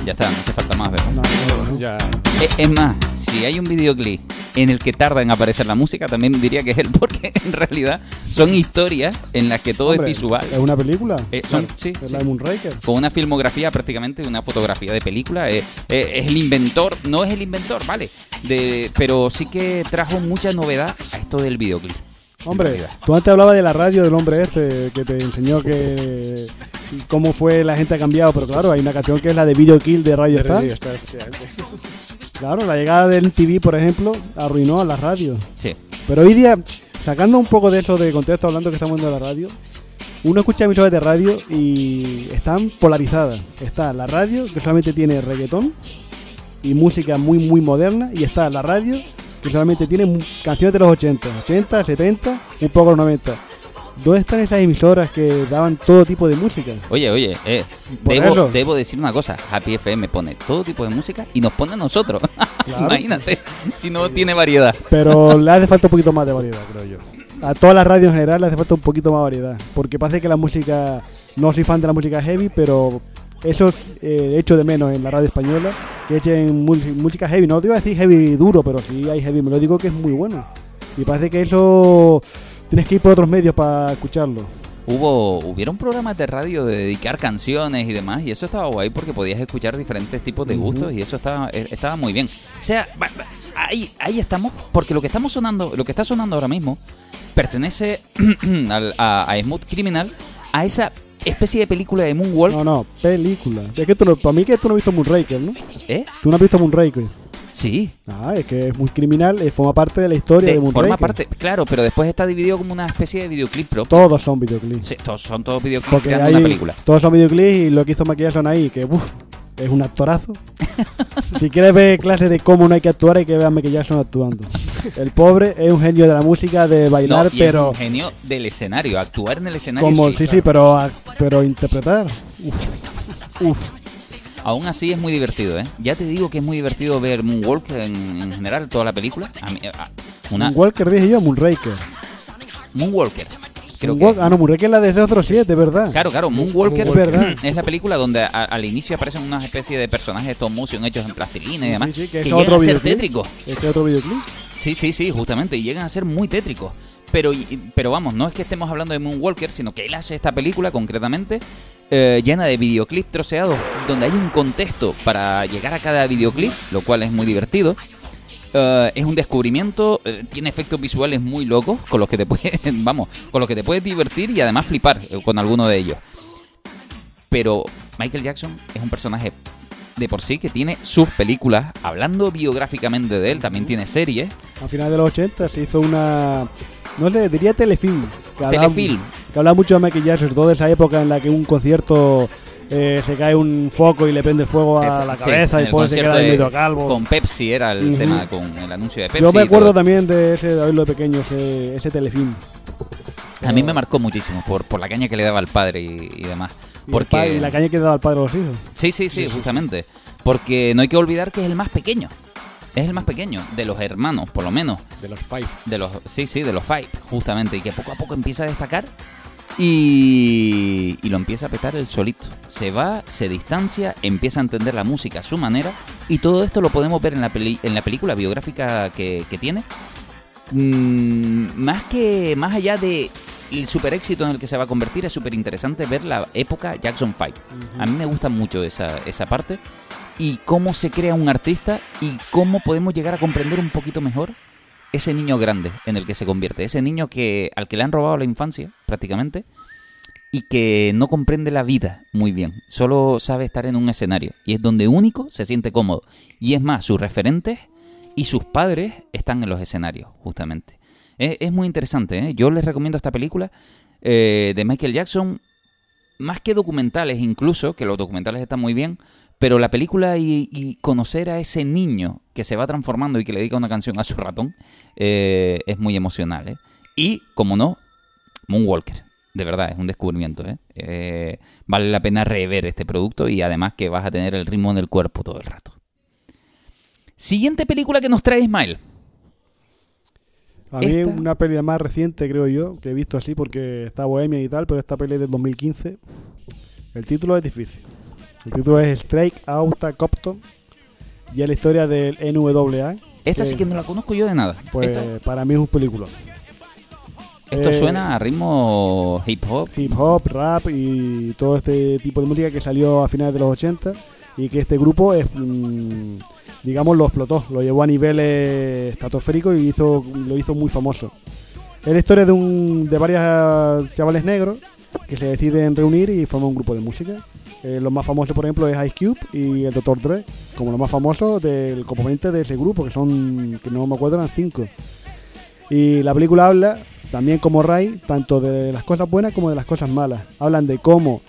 Ya está, no hace falta más, ¿verdad? No, no, no. Ya. Eh, Es más, si hay un videoclip en el que tarda en aparecer la música, también diría que es él, <laughs> porque en realidad son historias en las que todo Hombre, es visual. ¿Es una película? Eh, son- sí, es sí. la de Moonraker. Con una filmografía prácticamente, una fotografía de película. eh, eh, es el inventor, no es el inventor, ¿vale? De, pero sí que trajo mucha novedad a esto del videoclip. Hombre, tú antes hablabas de la radio del hombre este que te enseñó que cómo fue la gente ha cambiado, pero claro, hay una canción que es la de Video Kill de Radio De Star. Claro, la llegada del TV, por ejemplo, arruinó a la radio. Sí. Pero hoy día, sacando un poco de eso de contexto, hablando que estamos viendo la radio, uno escucha emisoras de radio y están polarizadas. Está la radio, que solamente tiene reggaetón y música muy, muy moderna, y está la radio, que solamente tiene mu- canciones de los 80, 80, 70, un poco los 90. ¿Dónde están esas emisoras que daban todo tipo de música? Oye, oye, eh, debo, decir una cosa. Happy FM pone todo tipo de música y nos pone a nosotros. <laughs> Claro. Imagínate, si no tiene variedad. Pero <laughs> le hace falta un poquito más de variedad, creo yo. A todas las radios en general le hace falta un poquito más variedad. Porque parece que la música. No soy fan de la música heavy, pero eso es eh, hecho de menos en la radio española. Que echen música heavy. No te iba a decir heavy duro, pero sí hay heavy melódico que es muy bueno. Y parece que eso. Tienes que ir por otros medios para escucharlo. Hubo, hubieron programas de radio de dedicar canciones y demás, y eso estaba guay porque podías escuchar diferentes tipos de gustos y eso estaba, eh, estaba muy bien. O sea, ahí, ahí estamos, porque lo que estamos sonando, lo que está sonando ahora mismo, pertenece <clears throat> al- a, a Smooth Criminal, a esa especie de película de Moonwalk. No, no, película. Es que tú, no- para mí que tú no has visto Moonraker, ¿no? ¿Eh? Tú no has visto Moonraker. Sí. Ah, es que es muy criminal, eh, forma parte de la historia de, De, Moonraker. forma parte, claro, pero después está dividido como una especie de videoclip propio. Todos son videoclips. Sí, todos, son todos videoclips Porque creando hay, una película. todos son videoclips y lo que hizo Michael Jackson ahí, que uf, es un actorazo. <laughs> si quieres ver clases de cómo no hay que actuar, hay que ver a Michael Jackson actuando. El pobre es un genio de la música, de bailar, No, y es pero un genio del escenario, actuar en el escenario. como sí. sí, sí, pero a- pero interpretar. Uf, uf. Aún así es muy divertido, ¿eh? Ya te digo que es muy divertido ver Moonwalk en, en general, toda la película. A mí- a- una Moonwalker dije yo, Moonraker. Moonwalker. Creo Moonwalk- que, ah, no, Moonraker es la de 007, ¿verdad? Claro, claro, Moonwalker Es verdad. es la película donde a- al inicio aparecen una especie de personajes de stop motion hechos en plastilina y demás sí, que que, es llegan otro a ser tétricos. Ese otro videoclip. Sí, sí, sí, justamente, y llegan a ser muy tétricos. Pero, pero vamos, no es que estemos hablando de Moonwalker, sino que él hace esta película concretamente eh, llena de videoclips troceados, donde hay un contexto para llegar a cada videoclip, lo cual es muy divertido. Eh, es un descubrimiento, eh, tiene efectos visuales muy locos con los que te puedes, <laughs> vamos, con los que te puedes divertir y además flipar eh, con alguno de ellos. Pero Michael Jackson es un personaje de por sí que tiene sus películas, hablando biográficamente de él, también tiene series. A finales de los 80 se hizo una. No sé, diría telefilm. Telefilm. Que hablaba mucho de Jackson, sobre todo de esa época en la que un concierto eh, se cae un foco y le prende fuego a la Sí, cabeza y se queda de- medio calvo. Con Pepsi era el tema, con el anuncio de Pepsi. Yo me acuerdo también de ese de verlo de pequeño, ese, ese telefilm. A mí me marcó muchísimo por, por la caña que le daba al padre y, y demás. Y Porque... y la caña que daba al padre a los hijos. Sí, sí, sí, justamente. Porque no hay que olvidar que es el más pequeño. Es el más pequeño de los hermanos, por lo menos. De los Five. De los, sí, sí, de los Five, justamente. Y que poco a poco empieza a destacar. Y, y lo empieza a petar el solito. Se va, se distancia, empieza a entender la música a su manera. Y todo esto lo podemos ver en la, peli- en la película biográfica que, que tiene. Mm, más que más allá de el super éxito en el que se va a convertir, es súper interesante ver la época Jackson 5. A mí me gusta mucho esa, esa parte y cómo se crea un artista y cómo podemos llegar a comprender un poquito mejor ese niño grande en el que se convierte, ese niño que al que le han robado la infancia prácticamente y que no comprende la vida muy bien, solo sabe estar en un escenario y es donde único se siente cómodo y es más, sus referentes y sus padres están en los escenarios justamente. Es, es muy interesante, ¿eh? yo les recomiendo esta película eh, de Michael Jackson más que documentales incluso, que los documentales están muy bien, pero la película y, y conocer a ese niño que se va transformando y que le dedica una canción a su ratón eh, es muy emocional. ¿eh? Y, como no, Moonwalker. De verdad, es un descubrimiento. ¿eh? Eh, vale la pena rever este producto y además que vas a tener el ritmo en el cuerpo todo el rato. Siguiente película que nos trae Ismael. A mí Esta- una peli más reciente, creo yo, que he visto así porque está Bohemia y tal, pero esta peli es del 2015. El título es difícil. El título es Strike Outta Compton y es la historia del NWA. Esta sí que no la conozco yo de nada. Pues Esta- para mí es un película. esto eh, suena a ritmo hip hop. Hip hop, rap y todo este tipo de música que salió a finales de los 80 y que este grupo es, mm, digamos, lo explotó, lo llevó a niveles estratosféricos y hizo, lo hizo muy famoso. Es la historia de, un, de varios chavales negros que se deciden reunir y forman un grupo de música. Eh, los más famosos, por ejemplo, es Ice Cube y el Dr. Dre, como los más famosos del componente de ese grupo, que son, que no me acuerdo, eran cinco. Y la película habla, también como Ray, tanto de las cosas buenas como de las cosas malas. Hablan de cómo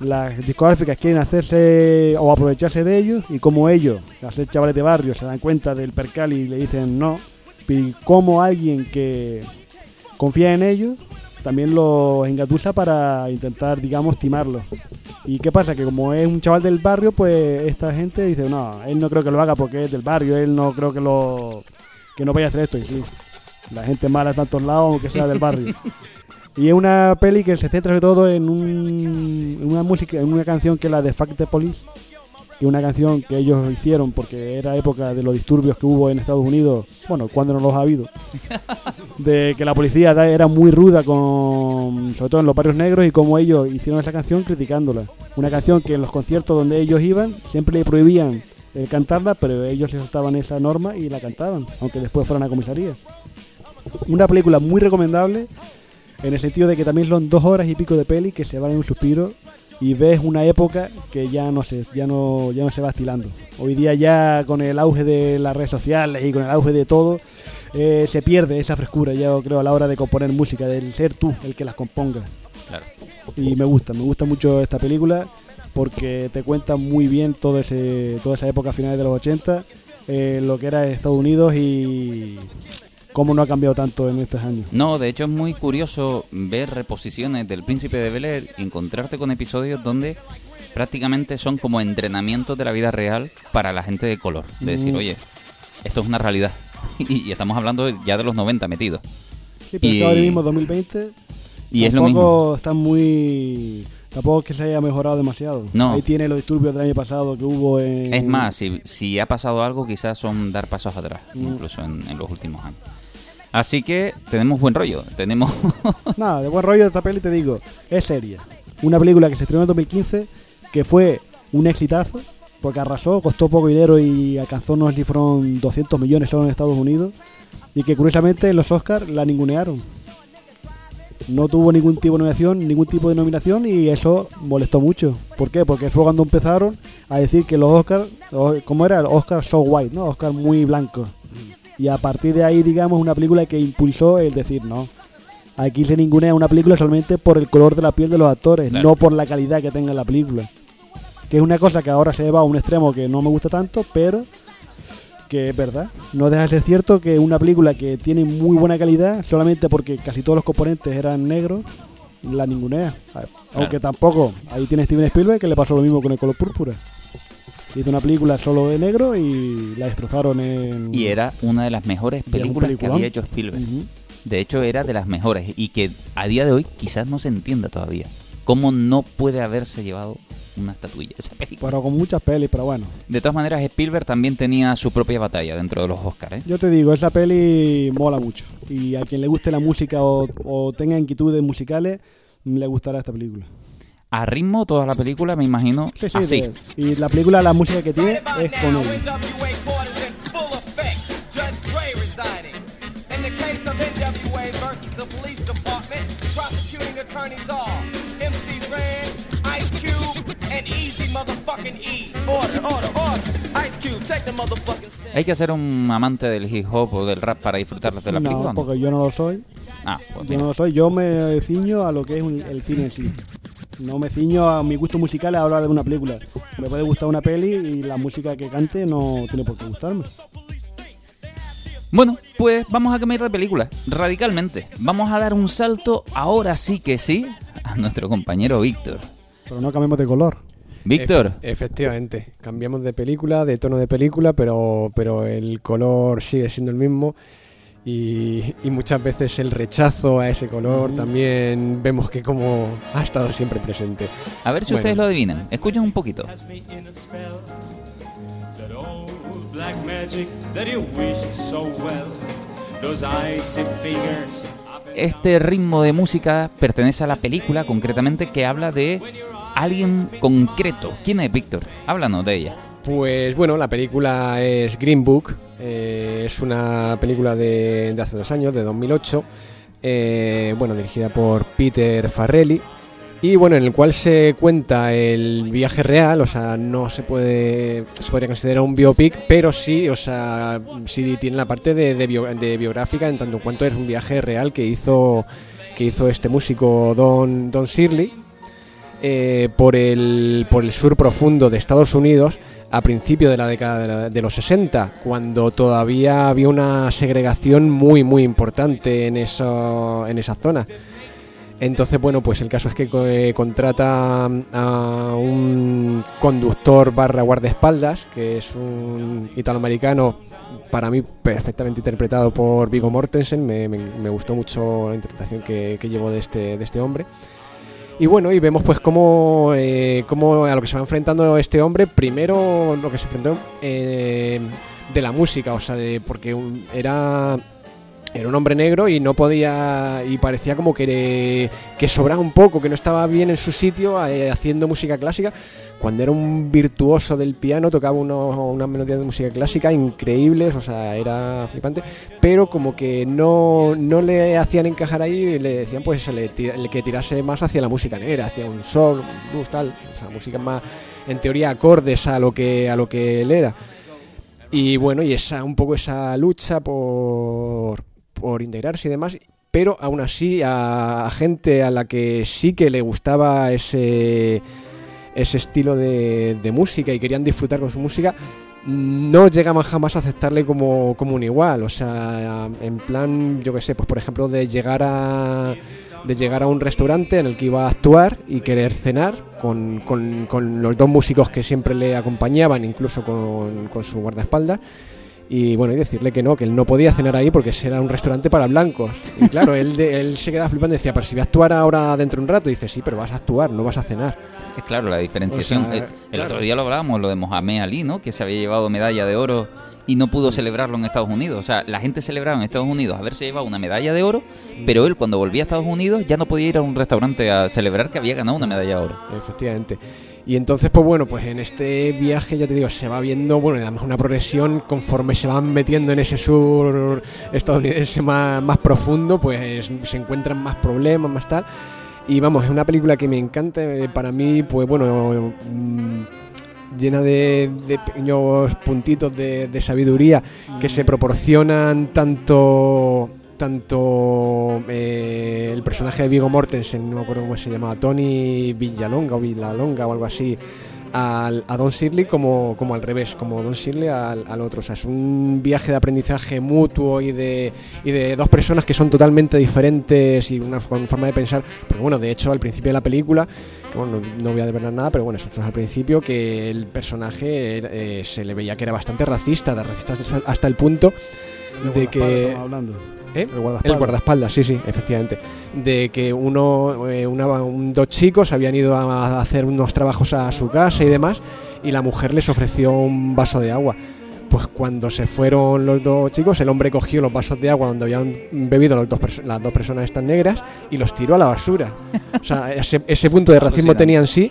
las discográficas quieren hacerse o aprovecharse de ellos y cómo ellos, al ser chavales de barrio, se dan cuenta del percal y le dicen no. Y cómo alguien que confía en ellos también los engatusa para intentar, digamos, timarlos. ¿Y qué pasa? Que como es un chaval del barrio, pues esta gente dice, no, él no creo que lo haga porque es del barrio, él no creo que lo que no vaya a hacer esto. Y sí, la gente mala está en todos lados, aunque sea del barrio. y es una peli que se centra sobre todo en una música, en una canción que es la de Fact the Police, que una canción que ellos hicieron porque era época de los disturbios que hubo en Estados Unidos, bueno, cuando no los ha habido, <laughs> de que la policía era muy ruda con, sobre todo en los barrios negros y como ellos hicieron esa canción criticándola. Una canción que en los conciertos donde ellos iban siempre le prohibían eh, cantarla, pero ellos se saltaban esa norma y la cantaban, aunque después fueran a comisaría. Una película muy recomendable en el sentido de que también son dos horas y pico de peli que se van en un suspiro y ves una época que ya no se ya no ya no se va estilando. Hoy día ya con el auge de las redes sociales y con el auge de todo eh, se pierde esa frescura, yo creo a la hora de componer música, del ser tú el que las componga. Claro. Y me gusta, me gusta mucho esta película porque te cuenta muy bien todo ese toda esa época a finales de los 80, eh, lo que era Estados Unidos y cómo no ha cambiado tanto en estos años. No, de hecho es muy curioso ver reposiciones del Príncipe de Bel Air y encontrarte con episodios donde prácticamente son como entrenamientos de la vida real para la gente de color. De decir, Mm. oye, esto es una realidad. <laughs> Y, y estamos hablando ya de los 90 metidos. Sí, pero Y- ahora mismo 2020 Y es lo mismo. tampoco está muy tampoco es que se haya mejorado demasiado. No. Ahí tiene los disturbios del año pasado que hubo en Es más, si, si ha pasado algo, quizás son dar pasos atrás, Mm. incluso en, en los últimos años. Así que tenemos buen rollo. Tenemos. <laughs> Nada, de buen rollo de esta peli te digo, es seria. Una película que se estrenó en 2015 que fue un exitazo porque arrasó, costó poco dinero y alcanzó unos fueron 200 millones solo en Estados Unidos. Y que curiosamente en los Oscars la ningunearon. No tuvo ningún tipo de nominación, ningún tipo de nominación y eso molestó mucho. ¿Por qué? Porque fue cuando empezaron a decir que los Oscars, ¿cómo era? Oscar so white, ¿no? Oscar muy blanco. Y a partir de ahí, digamos, una película que impulsó el decir, no, aquí se ningunea una película solamente por el color de la piel de los actores, Claro. no por la calidad que tenga la película. Que es una cosa que ahora se lleva a un extremo que no me gusta tanto, pero que es verdad. No deja de ser cierto que una película que tiene muy buena calidad, solamente porque casi todos los componentes eran negros, la ningunea. Aunque tampoco, ahí tiene Steven Spielberg que le pasó lo mismo con el color púrpura. Hizo una película solo de negro y la destrozaron en... Y era una de las mejores películas que había hecho Spielberg. Ujú. De hecho, era de las mejores y que a día de hoy quizás no se entienda todavía. ¿Cómo no puede haberse llevado una estatuilla esa película? Pero con muchas pelis, pero bueno. De todas maneras, Spielberg también tenía su propia batalla dentro de los Oscars. ¿eh? Yo te digo, esa peli mola mucho. Y a quien le guste la música o, o tenga inquietudes musicales, le gustará esta película. A ritmo, toda la película, me imagino, Sí, sí, así. de- y la película, la música que tiene es con él. E. Order, order, order. Ice Cube, take the motherfucking stand. ¿Hay que ser un amante del hip hop o del rap para disfrutar de la película? No, porque yo no lo soy. Ah, pues Yo mira. no lo soy. Yo me ciño a lo que es un- el cine en sí. No me ciño a mi gusto musical a hablar de una película. Me puede gustar una peli y la música que cante no tiene por qué gustarme. Bueno, pues vamos a cambiar de película, radicalmente. Vamos a dar un salto, ahora sí que sí, a nuestro compañero Víctor. Pero no cambiemos de color. Víctor, Efe- efectivamente, cambiamos de película, de tono de película, pero, pero el color sigue siendo el mismo. Y, y muchas veces el rechazo a ese color también vemos que como ha estado siempre presente. a ver si Bueno. ustedes lo adivinan. Escuchen un poquito. Este ritmo de música pertenece a la película, concretamente, que habla de alguien concreto. ¿Quién es Víctor? Háblanos de ella. Pues bueno, la película es Green Book, eh, es una película de, hace dos años, de 2008, eh, bueno, dirigida por Peter Farrelly, y bueno, en el cual se cuenta el viaje real, o sea, no se puede, se podría considerar un biopic, pero sí, o sea, sí tiene la parte de, de biográfica en tanto en cuanto es un viaje real que hizo, que hizo este músico Don, Don Shirley, eh, por, el, por el sur profundo de Estados Unidos a principios de la década de, la- de los 60, cuando todavía había una segregación muy muy importante en, eso, en esa zona. Entonces, bueno, pues el caso es que eh, contrata a un conductor barra guardaespaldas, que es un italoamericano, para mí perfectamente interpretado por Vigo Mortensen. Me, me- me gustó mucho la interpretación que, que llevó de este, de este hombre. Y bueno, y vemos pues cómo, eh, cómo a lo que se va enfrentando este hombre, primero lo que se enfrentó eh, de la música, o sea, de, porque era, era un hombre negro y no podía, y parecía como que, que sobraba un poco, que no estaba bien en su sitio eh, haciendo música clásica, cuando era un virtuoso del piano, tocaba unas melodías de música clásica increíbles, o sea, era flipante, pero como que no, no le hacían encajar ahí y le decían pues le, que tirase más hacia la música negra, hacia un soul, un blues, tal, o sea, música más, en teoría, acordes a lo que, a lo que él era. Y bueno, y esa, un poco esa lucha por, por integrarse y demás, pero aún así a gente a la que sí que le gustaba ese, ese estilo de, de música y querían disfrutar con su música, no llegaban jamás a aceptarle como, como un igual. O sea, en plan, yo que sé, pues por ejemplo, de llegar a de llegar a un restaurante en el que iba a actuar y querer cenar con, con- con los dos músicos que siempre le acompañaban, incluso con, con su guardaespaldas. Y bueno, y decirle que no, que él no podía cenar ahí porque era un restaurante para blancos. Y claro, él, de- él se quedaba flipando y decía, pero si voy a actuar ahora dentro de un rato, y dice, sí, pero vas a actuar, no vas a cenar. Es claro, la diferenciación. O sea, Eh, el claro. otro día lo hablábamos, lo de Mohamed Ali, ¿no? Que se había llevado medalla de oro y no pudo celebrarlo en Estados Unidos. O sea, la gente celebraba en Estados Unidos haberse llevado una medalla de oro, pero él cuando volvía a Estados Unidos ya no podía ir a un restaurante a celebrar que había ganado una medalla de oro. Efectivamente. Y entonces, pues bueno, pues en este viaje, ya te digo, se va viendo, bueno, además una progresión conforme se van metiendo en ese sur estadounidense más, más profundo, pues se encuentran más problemas, más tal. Y vamos, es una película que me encanta, eh, para mí, pues bueno, mm, llena de, pequeños puntitos de sabiduría que se proporcionan tanto tanto eh, el personaje de Vigo Mortensen, no me acuerdo cómo se llamaba, Tony Villalonga o Villalonga o algo así, al- a Don Shirley como, como al revés, como Don Shirley al, al otro. O sea, es un viaje de aprendizaje mutuo y de, y de dos personas que son totalmente diferentes y una forma de pensar. Porque bueno, de hecho al principio de la película, que, bueno, no, no voy a develar nada, pero bueno, eso es al principio que el personaje era- eh, se le veía que era bastante racista, de racista hasta- el punto de que... Hablando. ¿Eh? El guardaespaldas. El guardaespaldas, sí, sí, efectivamente. De que uno, eh, una- un- dos chicos habían ido a, hacer unos trabajos a su casa y demás, y la mujer les ofreció un vaso de agua. Pues cuando se fueron los dos chicos, el hombre cogió los vasos de agua donde habían bebido los dos las dos personas estas negras y los tiró a la basura. O sea, ese, ese punto de racismo Alucinante. tenían sí.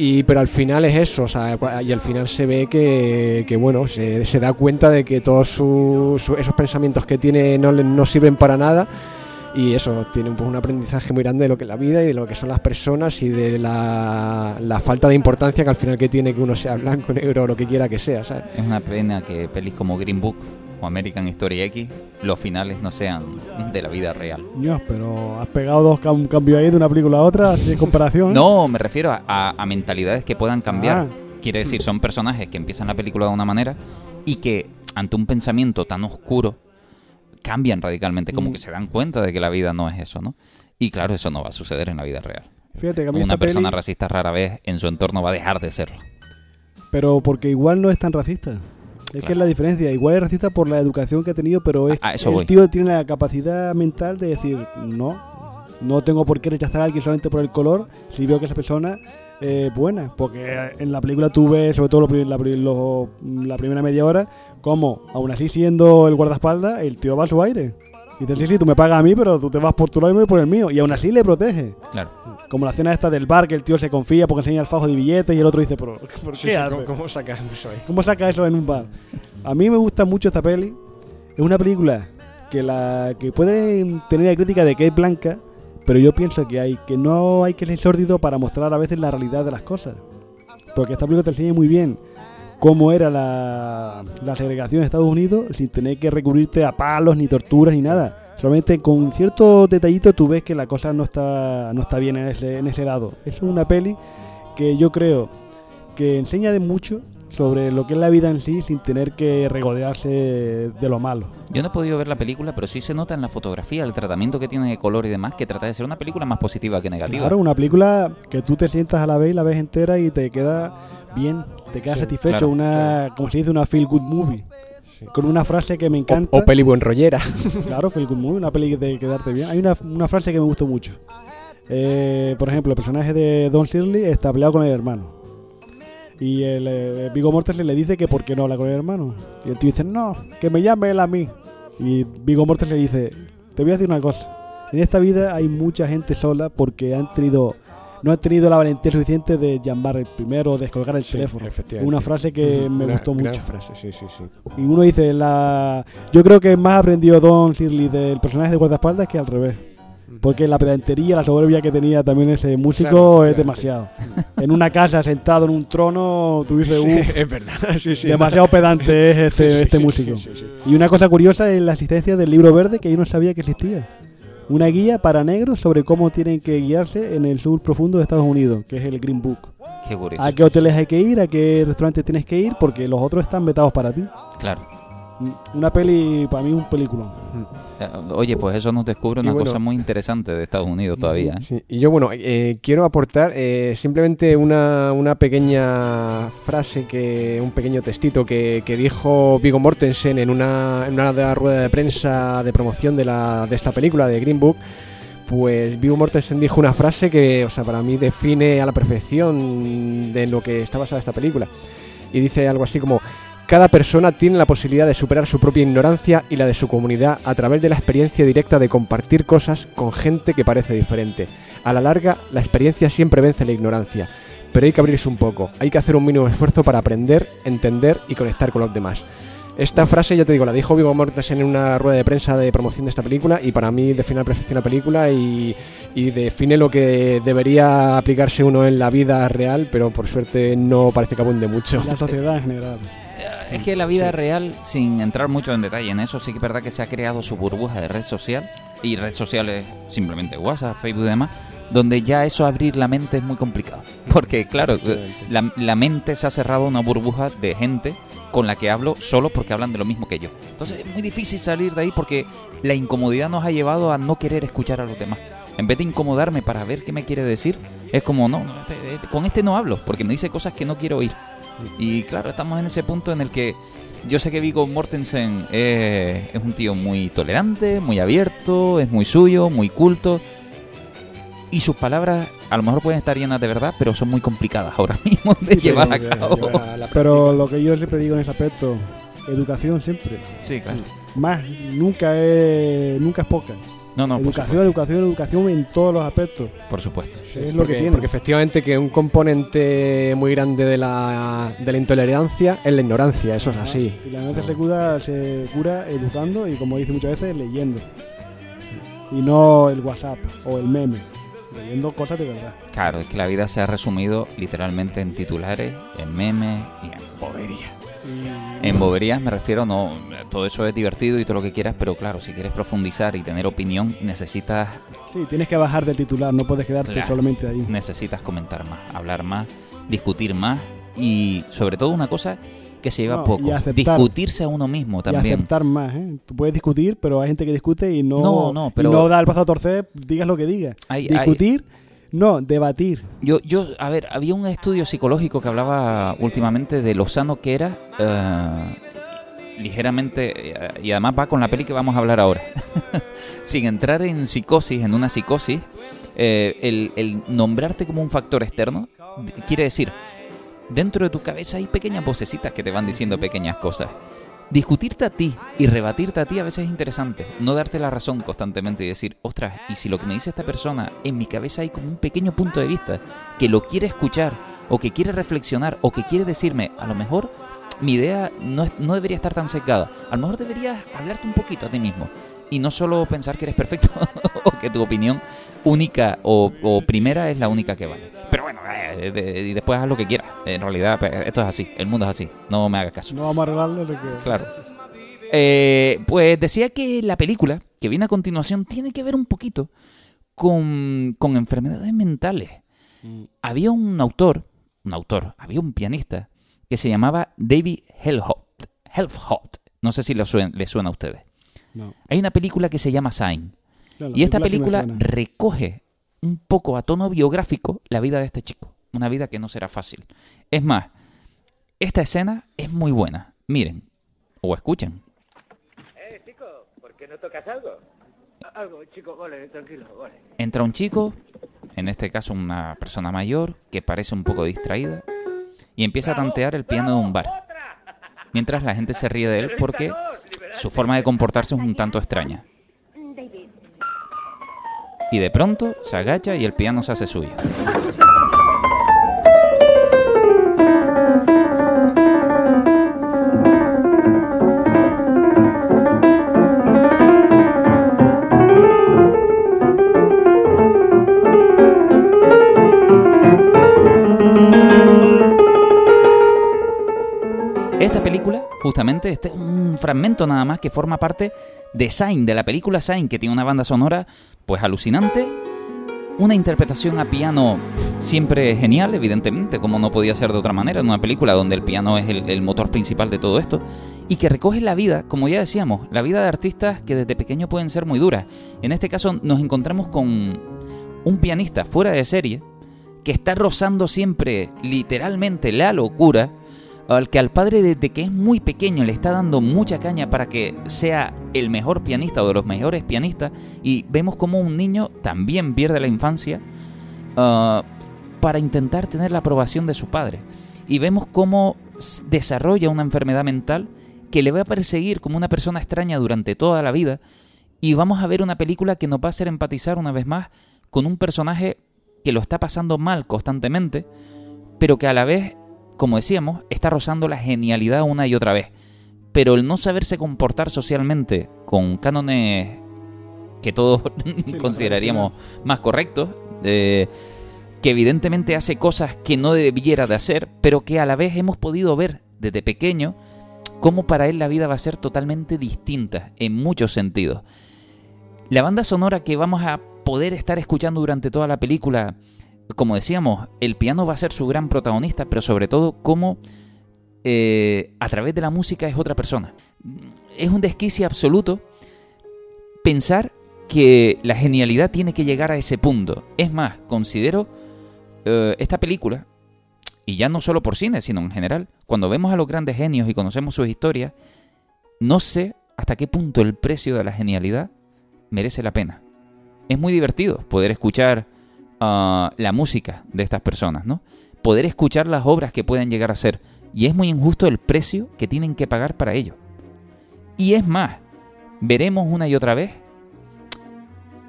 Y, pero al final es eso, o sea, y al final se ve que, que, bueno, se, se da cuenta de que todos su- su- esos pensamientos que tiene no, no sirven para nada y eso, tiene pues, un aprendizaje muy grande de lo que es la vida y de lo que son las personas y de la, la falta de importancia que al final que tiene que uno sea blanco, negro o lo que quiera que sea, ¿sabes? Es una pena que pelis como Green Book o American History X, los finales no sean de la vida real. Dios, pero has pegado dos cam- cambios ahí de una película a otra, de comparación. ¿eh? No, me refiero a, a- a mentalidades que puedan cambiar. Ah. Quiere decir, son personajes que empiezan la película de una manera y que ante un pensamiento tan oscuro cambian radicalmente, como Mm. que se dan cuenta de que la vida no es eso, ¿no? Y claro, eso no va a suceder en la vida real. Fíjate que a mí Una peli- persona racista rara vez en su entorno va a dejar de serlo. Pero porque igual no es tan racista. Es que es la diferencia. Igual es racista por la educación que ha tenido, pero es, A- a eso el voy. tío tiene la capacidad mental de decir, no, no tengo por qué rechazar a alguien solamente por el color si veo que esa persona es buena. Porque en la película tú ves, sobre todo lo la, lo- la primera media hora, como, aún así siendo el guardaespaldas, el tío va a su aire. Y dice, sí, sí, tú me pagas a mí, pero tú te vas por tu lado y me voy por el mío. Y aún así le protege. Claro. Como la escena esta del bar, que el tío se confía porque enseña el fajo de billetes y el otro dice, pero ¿por qué? ¿cómo, cómo sacas eso ahí? ¿Cómo saca eso en un bar? A mí me gusta mucho esta peli. Es una película que la que puede tener la crítica de que es blanca, pero yo pienso que hay que no hay que ser sórdido para mostrar a veces la realidad de las cosas. Porque esta película te enseña muy bien cómo era la, la segregación en Estados Unidos sin tener que recurrirte a palos, ni torturas, ni nada. Solamente con ciertos detallitos tú ves que la cosa no está, no está bien en ese, en ese lado. Es una peli que yo creo que enseña de mucho sobre lo que es la vida en sí sin tener que regodearse de lo malo. Yo no he podido ver la película, pero sí se nota en la fotografía, el tratamiento que tiene de color y demás, que trata de ser una película más positiva que negativa. Claro, una película que tú te sientas a la vez y la ves entera y te queda bien, te queda Sí, satisfecho, claro, una, como se dice, una feel good movie. Con una frase que me encanta. O, o peli buen rollera. <laughs> Claro, feel good movie, una peli de quedarte bien. Hay una, una frase que me gustó mucho. Eh, por ejemplo, el personaje de Don Shirley está peleado con el hermano. Y el eh, Vigo Mortensen le dice que por qué no habla con el hermano. Y el tío dice, no, que me llame él a mí. Y Vigo Mortensen le dice, te voy a decir una cosa. En esta vida hay mucha gente sola porque han tenido no han tenido la valentía suficiente de llamar el primero o descolgar el Sí, teléfono. efectivamente. Una frase que me una gustó mucho. frase, sí, sí, sí. Y uno dice, la yo creo que más aprendió Don Shirley del personaje de guardaespaldas que al revés. Porque la pedantería, la soberbia que tenía también ese músico Claro, es demasiado. en una casa, sentado en un trono, Sí, "Uf, es verdad, sí, sí. demasiado pedante es este, este músico. Y una cosa curiosa es la existencia del libro verde que yo no sabía que existía. Una guía para negros sobre cómo tienen que guiarse en el sur profundo de Estados Unidos, que es el Green Book. Qué curioso. A qué hoteles hay que ir, a qué restaurantes tienes que ir, porque los otros están vetados para ti. Claro. Una peli, para mí, un película. Eh, Oye, pues eso nos descubre una bueno- cosa muy interesante de Estados Unidos todavía. ¿eh? Sí, Y yo, bueno, eh, quiero aportar eh, simplemente una, una pequeña frase, que un pequeño textito que, que dijo Vigo Mortensen en una, en una de la rueda de prensa de promoción de, la, de esta película, de Green Book. Pues Vigo Mortensen dijo una frase que, o sea, para mí define a la perfección de lo que está basada esta película. Y dice algo así como, cada persona tiene la posibilidad de superar su propia ignorancia y la de su comunidad a través de la experiencia directa de compartir cosas con gente que parece diferente. A la larga, la experiencia siempre vence la ignorancia, pero hay que abrirse un poco. Hay que hacer un mínimo esfuerzo para aprender, entender y conectar con los demás. Esta frase, ya te digo, la dijo Viggo Mortensen en una rueda de prensa de promoción de esta película y para mí define la perfección la película y, y define lo que debería aplicarse uno en la vida real, pero por suerte no parece que abunde mucho. La sociedad en general. Es que la vida real, sin entrar mucho en detalle en eso, sí que es verdad que se ha creado su burbuja de red social y red sociales simplemente WhatsApp, Facebook y demás, donde ya eso abrir la mente es muy complicado. <laughs> Porque claro, la, la mente se ha cerrado a una burbuja de gente con la que hablo solo porque hablan de lo mismo que yo. Entonces es muy difícil salir de ahí porque la incomodidad nos ha llevado a no querer escuchar a los demás. En vez de incomodarme para ver qué me quiere decir, es como, no, no, este- este- con este no hablo, porque me dice cosas que no quiero oír. Y claro, estamos en ese punto en el que yo sé que Vigo Mortensen eh, es un tío muy tolerante, muy abierto, es muy suyo, muy culto. Y sus palabras a lo mejor pueden estar llenas de verdad, pero son muy complicadas ahora <laughs> mismo de llevar a que cabo. llevar a la Pero lo que yo siempre digo en ese aspecto, educación siempre. Sí, claro. Más, nunca es, nunca es poca. No, no, educación, educación, educación en todos los aspectos. Por supuesto. Es lo porque, que tiene. porque efectivamente que un componente muy grande de la, de la intolerancia es la ignorancia, eso es así. Y la mente se cura, se cura educando y como dice muchas veces, leyendo. Y no el WhatsApp o el meme. Leyendo cosas de verdad. Claro, es que la vida se ha resumido literalmente en titulares, en memes y en boberías. En boberías me refiero, no, todo eso es divertido y todo lo que quieras, pero claro, si quieres profundizar y tener opinión, necesitas, Sí, tienes que bajar del titular, no puedes quedarte Claro. solamente ahí. necesitas comentar más, hablar más, discutir más y sobre todo una cosa que se lleva No, poco, y aceptar. discutirse a uno mismo Y también. aceptar más, ¿eh? Tú puedes discutir, pero hay gente que discute y no, No, no, pero- y no da el paso a torcer, digas lo que digas. Hay- Discutir, no, debatir. Yo, yo, a ver, había un estudio psicológico que hablaba últimamente de lo sano que era, eh, ligeramente, eh, y además va con la peli que vamos a hablar ahora. <laughs> Sin entrar en psicosis, en una psicosis, eh, el, el nombrarte como un factor externo quiere decir, dentro de tu cabeza hay pequeñas vocecitas que te van diciendo pequeñas cosas. Discutirte a ti y rebatirte a ti a veces es interesante. No darte la razón constantemente y decir, ostras, y si lo que me dice esta persona, en mi cabeza hay como un pequeño punto de vista que lo quiere escuchar, o que quiere reflexionar, o que quiere decirme, a lo mejor mi idea no, no debería estar tan secada. A lo mejor deberías hablarte un poquito a ti mismo. Y no solo pensar que eres perfecto <laughs> o que tu opinión única o, o primera es la única que vale. Pero bueno, eh, de- y después haz lo que quieras. En realidad, pues, esto es así. El mundo es así. No me hagas caso. No vamos a arreglarlo de que... Claro. Eh, pues decía que la película que viene a continuación tiene que ver un poquito con, con enfermedades mentales. Había un autor, un autor, había un pianista que se llamaba David Helfhot. Helfhot. No sé si le suena, le suena a ustedes. No. Hay una película que se llama Sign. Claro, Y esta película recoge un poco a tono biográfico la vida de este chico. Una vida que no será fácil. Es más, esta escena es muy buena. Miren, o escuchen. Eh, chico, ¿por qué no tocas algo? Algo, chico, vale, tranquilo, vale. Entra un chico, en este caso una persona mayor, que parece un poco distraída, y empieza a tantear el piano de un bar. Mientras la gente se ríe de él porque su forma de comportarse es un tanto extraña. Y de pronto se agacha y el piano se hace suyo. Esta película, justamente, este es un fragmento nada más que forma parte de Sign, de la película Sign, que tiene una banda sonora pues alucinante, una interpretación a piano siempre genial, evidentemente, como no podía ser de otra manera, en una película donde el piano es el, el motor principal de todo esto, y que recoge la vida, como ya decíamos, la vida de artistas que desde pequeño pueden ser muy duras. En este caso nos encontramos con un pianista fuera de serie que está rozando siempre, literalmente, la locura, al que al padre desde que es muy pequeño le está dando mucha caña para que sea el mejor pianista o de los mejores pianistas y vemos como un niño también pierde la infancia ah, para intentar tener la aprobación de su padre. Y vemos cómo desarrolla una enfermedad mental que le va a perseguir como una persona extraña durante toda la vida. Y vamos a ver una película que nos va a hacer empatizar una vez más con un personaje que lo está pasando mal constantemente pero que a la vez, como decíamos, está rozando la genialidad una y otra vez. Pero el no saberse comportar socialmente con cánones que todos <laughs> consideraríamos más correctos, eh, que evidentemente hace cosas que no debiera de hacer, pero que a la vez hemos podido ver desde pequeño cómo para él la vida va a ser totalmente distinta en muchos sentidos. La banda sonora que vamos a poder estar escuchando durante toda la película, como decíamos, el piano va a ser su gran protagonista, pero sobre todo cómo eh, a través de la música es otra persona. Es un desquicio absoluto pensar que la genialidad tiene que llegar a ese punto. Es más, considero eh, esta película, y ya no solo por cine, sino en general, cuando vemos a los grandes genios y conocemos sus historias, no sé hasta qué punto el precio de la genialidad merece la pena. Es muy divertido poder escuchar ah, la música de estas personas, ¿no? Poder escuchar las obras que pueden llegar a ser. Y es muy injusto el precio que tienen que pagar para ello. Y es más, veremos una y otra vez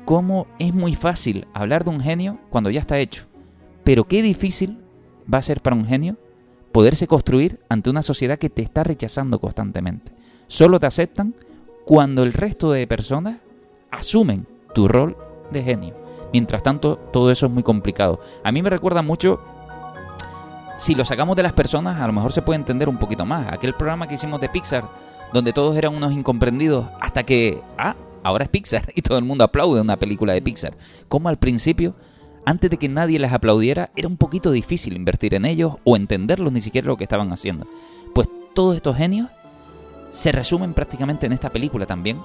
cómo es muy fácil hablar de un genio cuando ya está hecho. Pero qué difícil va a ser para un genio poderse construir ante una sociedad que te está rechazando constantemente. Solo te aceptan cuando el resto de personas asumen tu rol de genio. Mientras tanto, todo eso es muy complicado. A mí me recuerda mucho, si lo sacamos de las personas, a lo mejor se puede entender un poquito más. Aquel programa que hicimos de Pixar, donde todos eran unos incomprendidos, hasta que, ah, ahora es Pixar <laughs> y todo el mundo aplaude una película de Pixar. Como al principio, antes de que nadie les aplaudiera, era un poquito difícil invertir en ellos o entenderlos ni siquiera lo que estaban haciendo. Pues todos estos genios se resumen prácticamente en esta película también,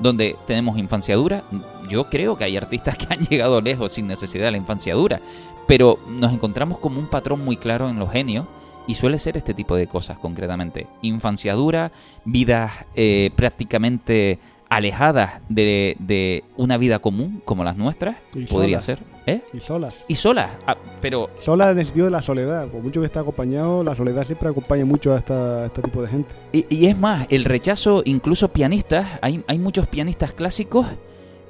donde tenemos infancia dura. Yo creo que hay artistas que han <laughs> llegado lejos sin necesidad de la infancia dura, pero nos encontramos como un patrón muy claro en los genios y suele ser este tipo de cosas concretamente. Infancia dura, vidas eh, prácticamente alejadas de, de una vida común como las nuestras, Y podría solas. ser. ¿Eh? Y solas. Y solas, ah, pero Solas en el sentido de la soledad. Por mucho que esté acompañado, la soledad siempre acompaña mucho a, esta- a este tipo de gente. Y, y es más, el rechazo, incluso pianistas, hay, hay muchos pianistas clásicos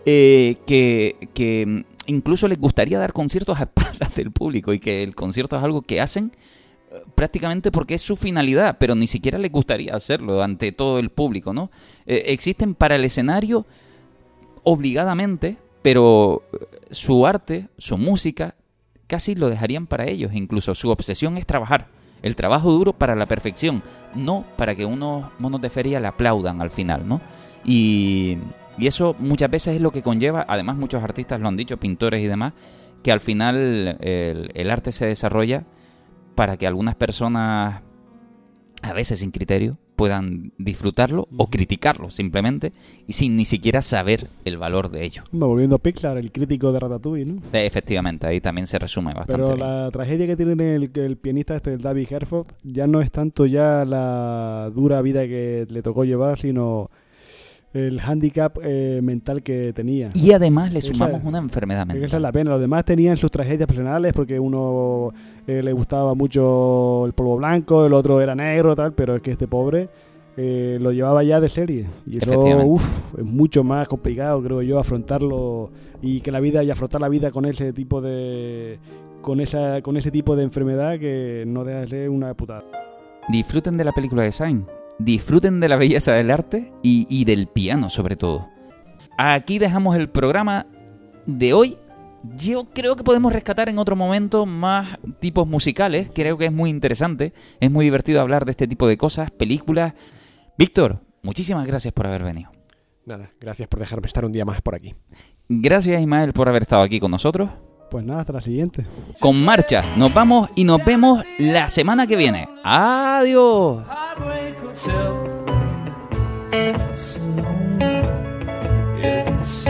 eh, que, que mm, incluso les gustaría dar conciertos a <laughs> espaldas del público y que el concierto es algo que hacen prácticamente porque es su finalidad, pero ni siquiera les gustaría hacerlo ante todo el público, ¿no? Eh, existen para el escenario obligadamente, pero eh, su arte, su música, casi lo dejarían para ellos. Incluso su obsesión es trabajar. El trabajo duro para la perfección, no para que unos monos de feria le aplaudan al final, ¿no? Y, y eso muchas veces es lo que conlleva, además muchos artistas lo han dicho, pintores y demás, que al final el, el arte se desarrolla para que algunas personas, a veces sin criterio, puedan disfrutarlo o criticarlo simplemente y sin ni siquiera saber el valor de ello. Hombre, Volviendo a Pixar, el crítico de Ratatouille, ¿no? Eh, Efectivamente, ahí también se resume bastante. Pero bien. la tragedia que tiene el, el pianista este, el David Herford, ya no es tanto ya la dura vida que le tocó llevar, sino el handicap eh, mental que tenía. Y además le Esa- sumamos una enfermedad mental. esa es la pena. Los demás tenían sus tragedias personales porque uno eh, le gustaba mucho el polvo blanco, el otro era negro, tal, pero es que este pobre eh, lo llevaba ya de serie. Y eso uf, es mucho más complicado, creo yo, afrontarlo y que la vida y afrontar la vida con ese tipo de con esa con ese tipo de enfermedad que no deja de ser una putada. Disfruten de la película de Sign. Disfruten de la belleza del arte y, y del piano sobre todo. Aquí dejamos el programa de hoy. Yo creo que podemos rescatar en otro momento más tipos musicales. Creo que es muy interesante. Es muy divertido hablar de este tipo de cosas, películas. Víctor, muchísimas gracias por haber venido. Nada, gracias por dejarme estar un día más por aquí. Gracias Ismael por haber estado aquí con nosotros. Pues nada, hasta la siguiente. Con marcha, nos vamos y nos vemos la semana que viene. Adiós. Hotel. It's lonely. It's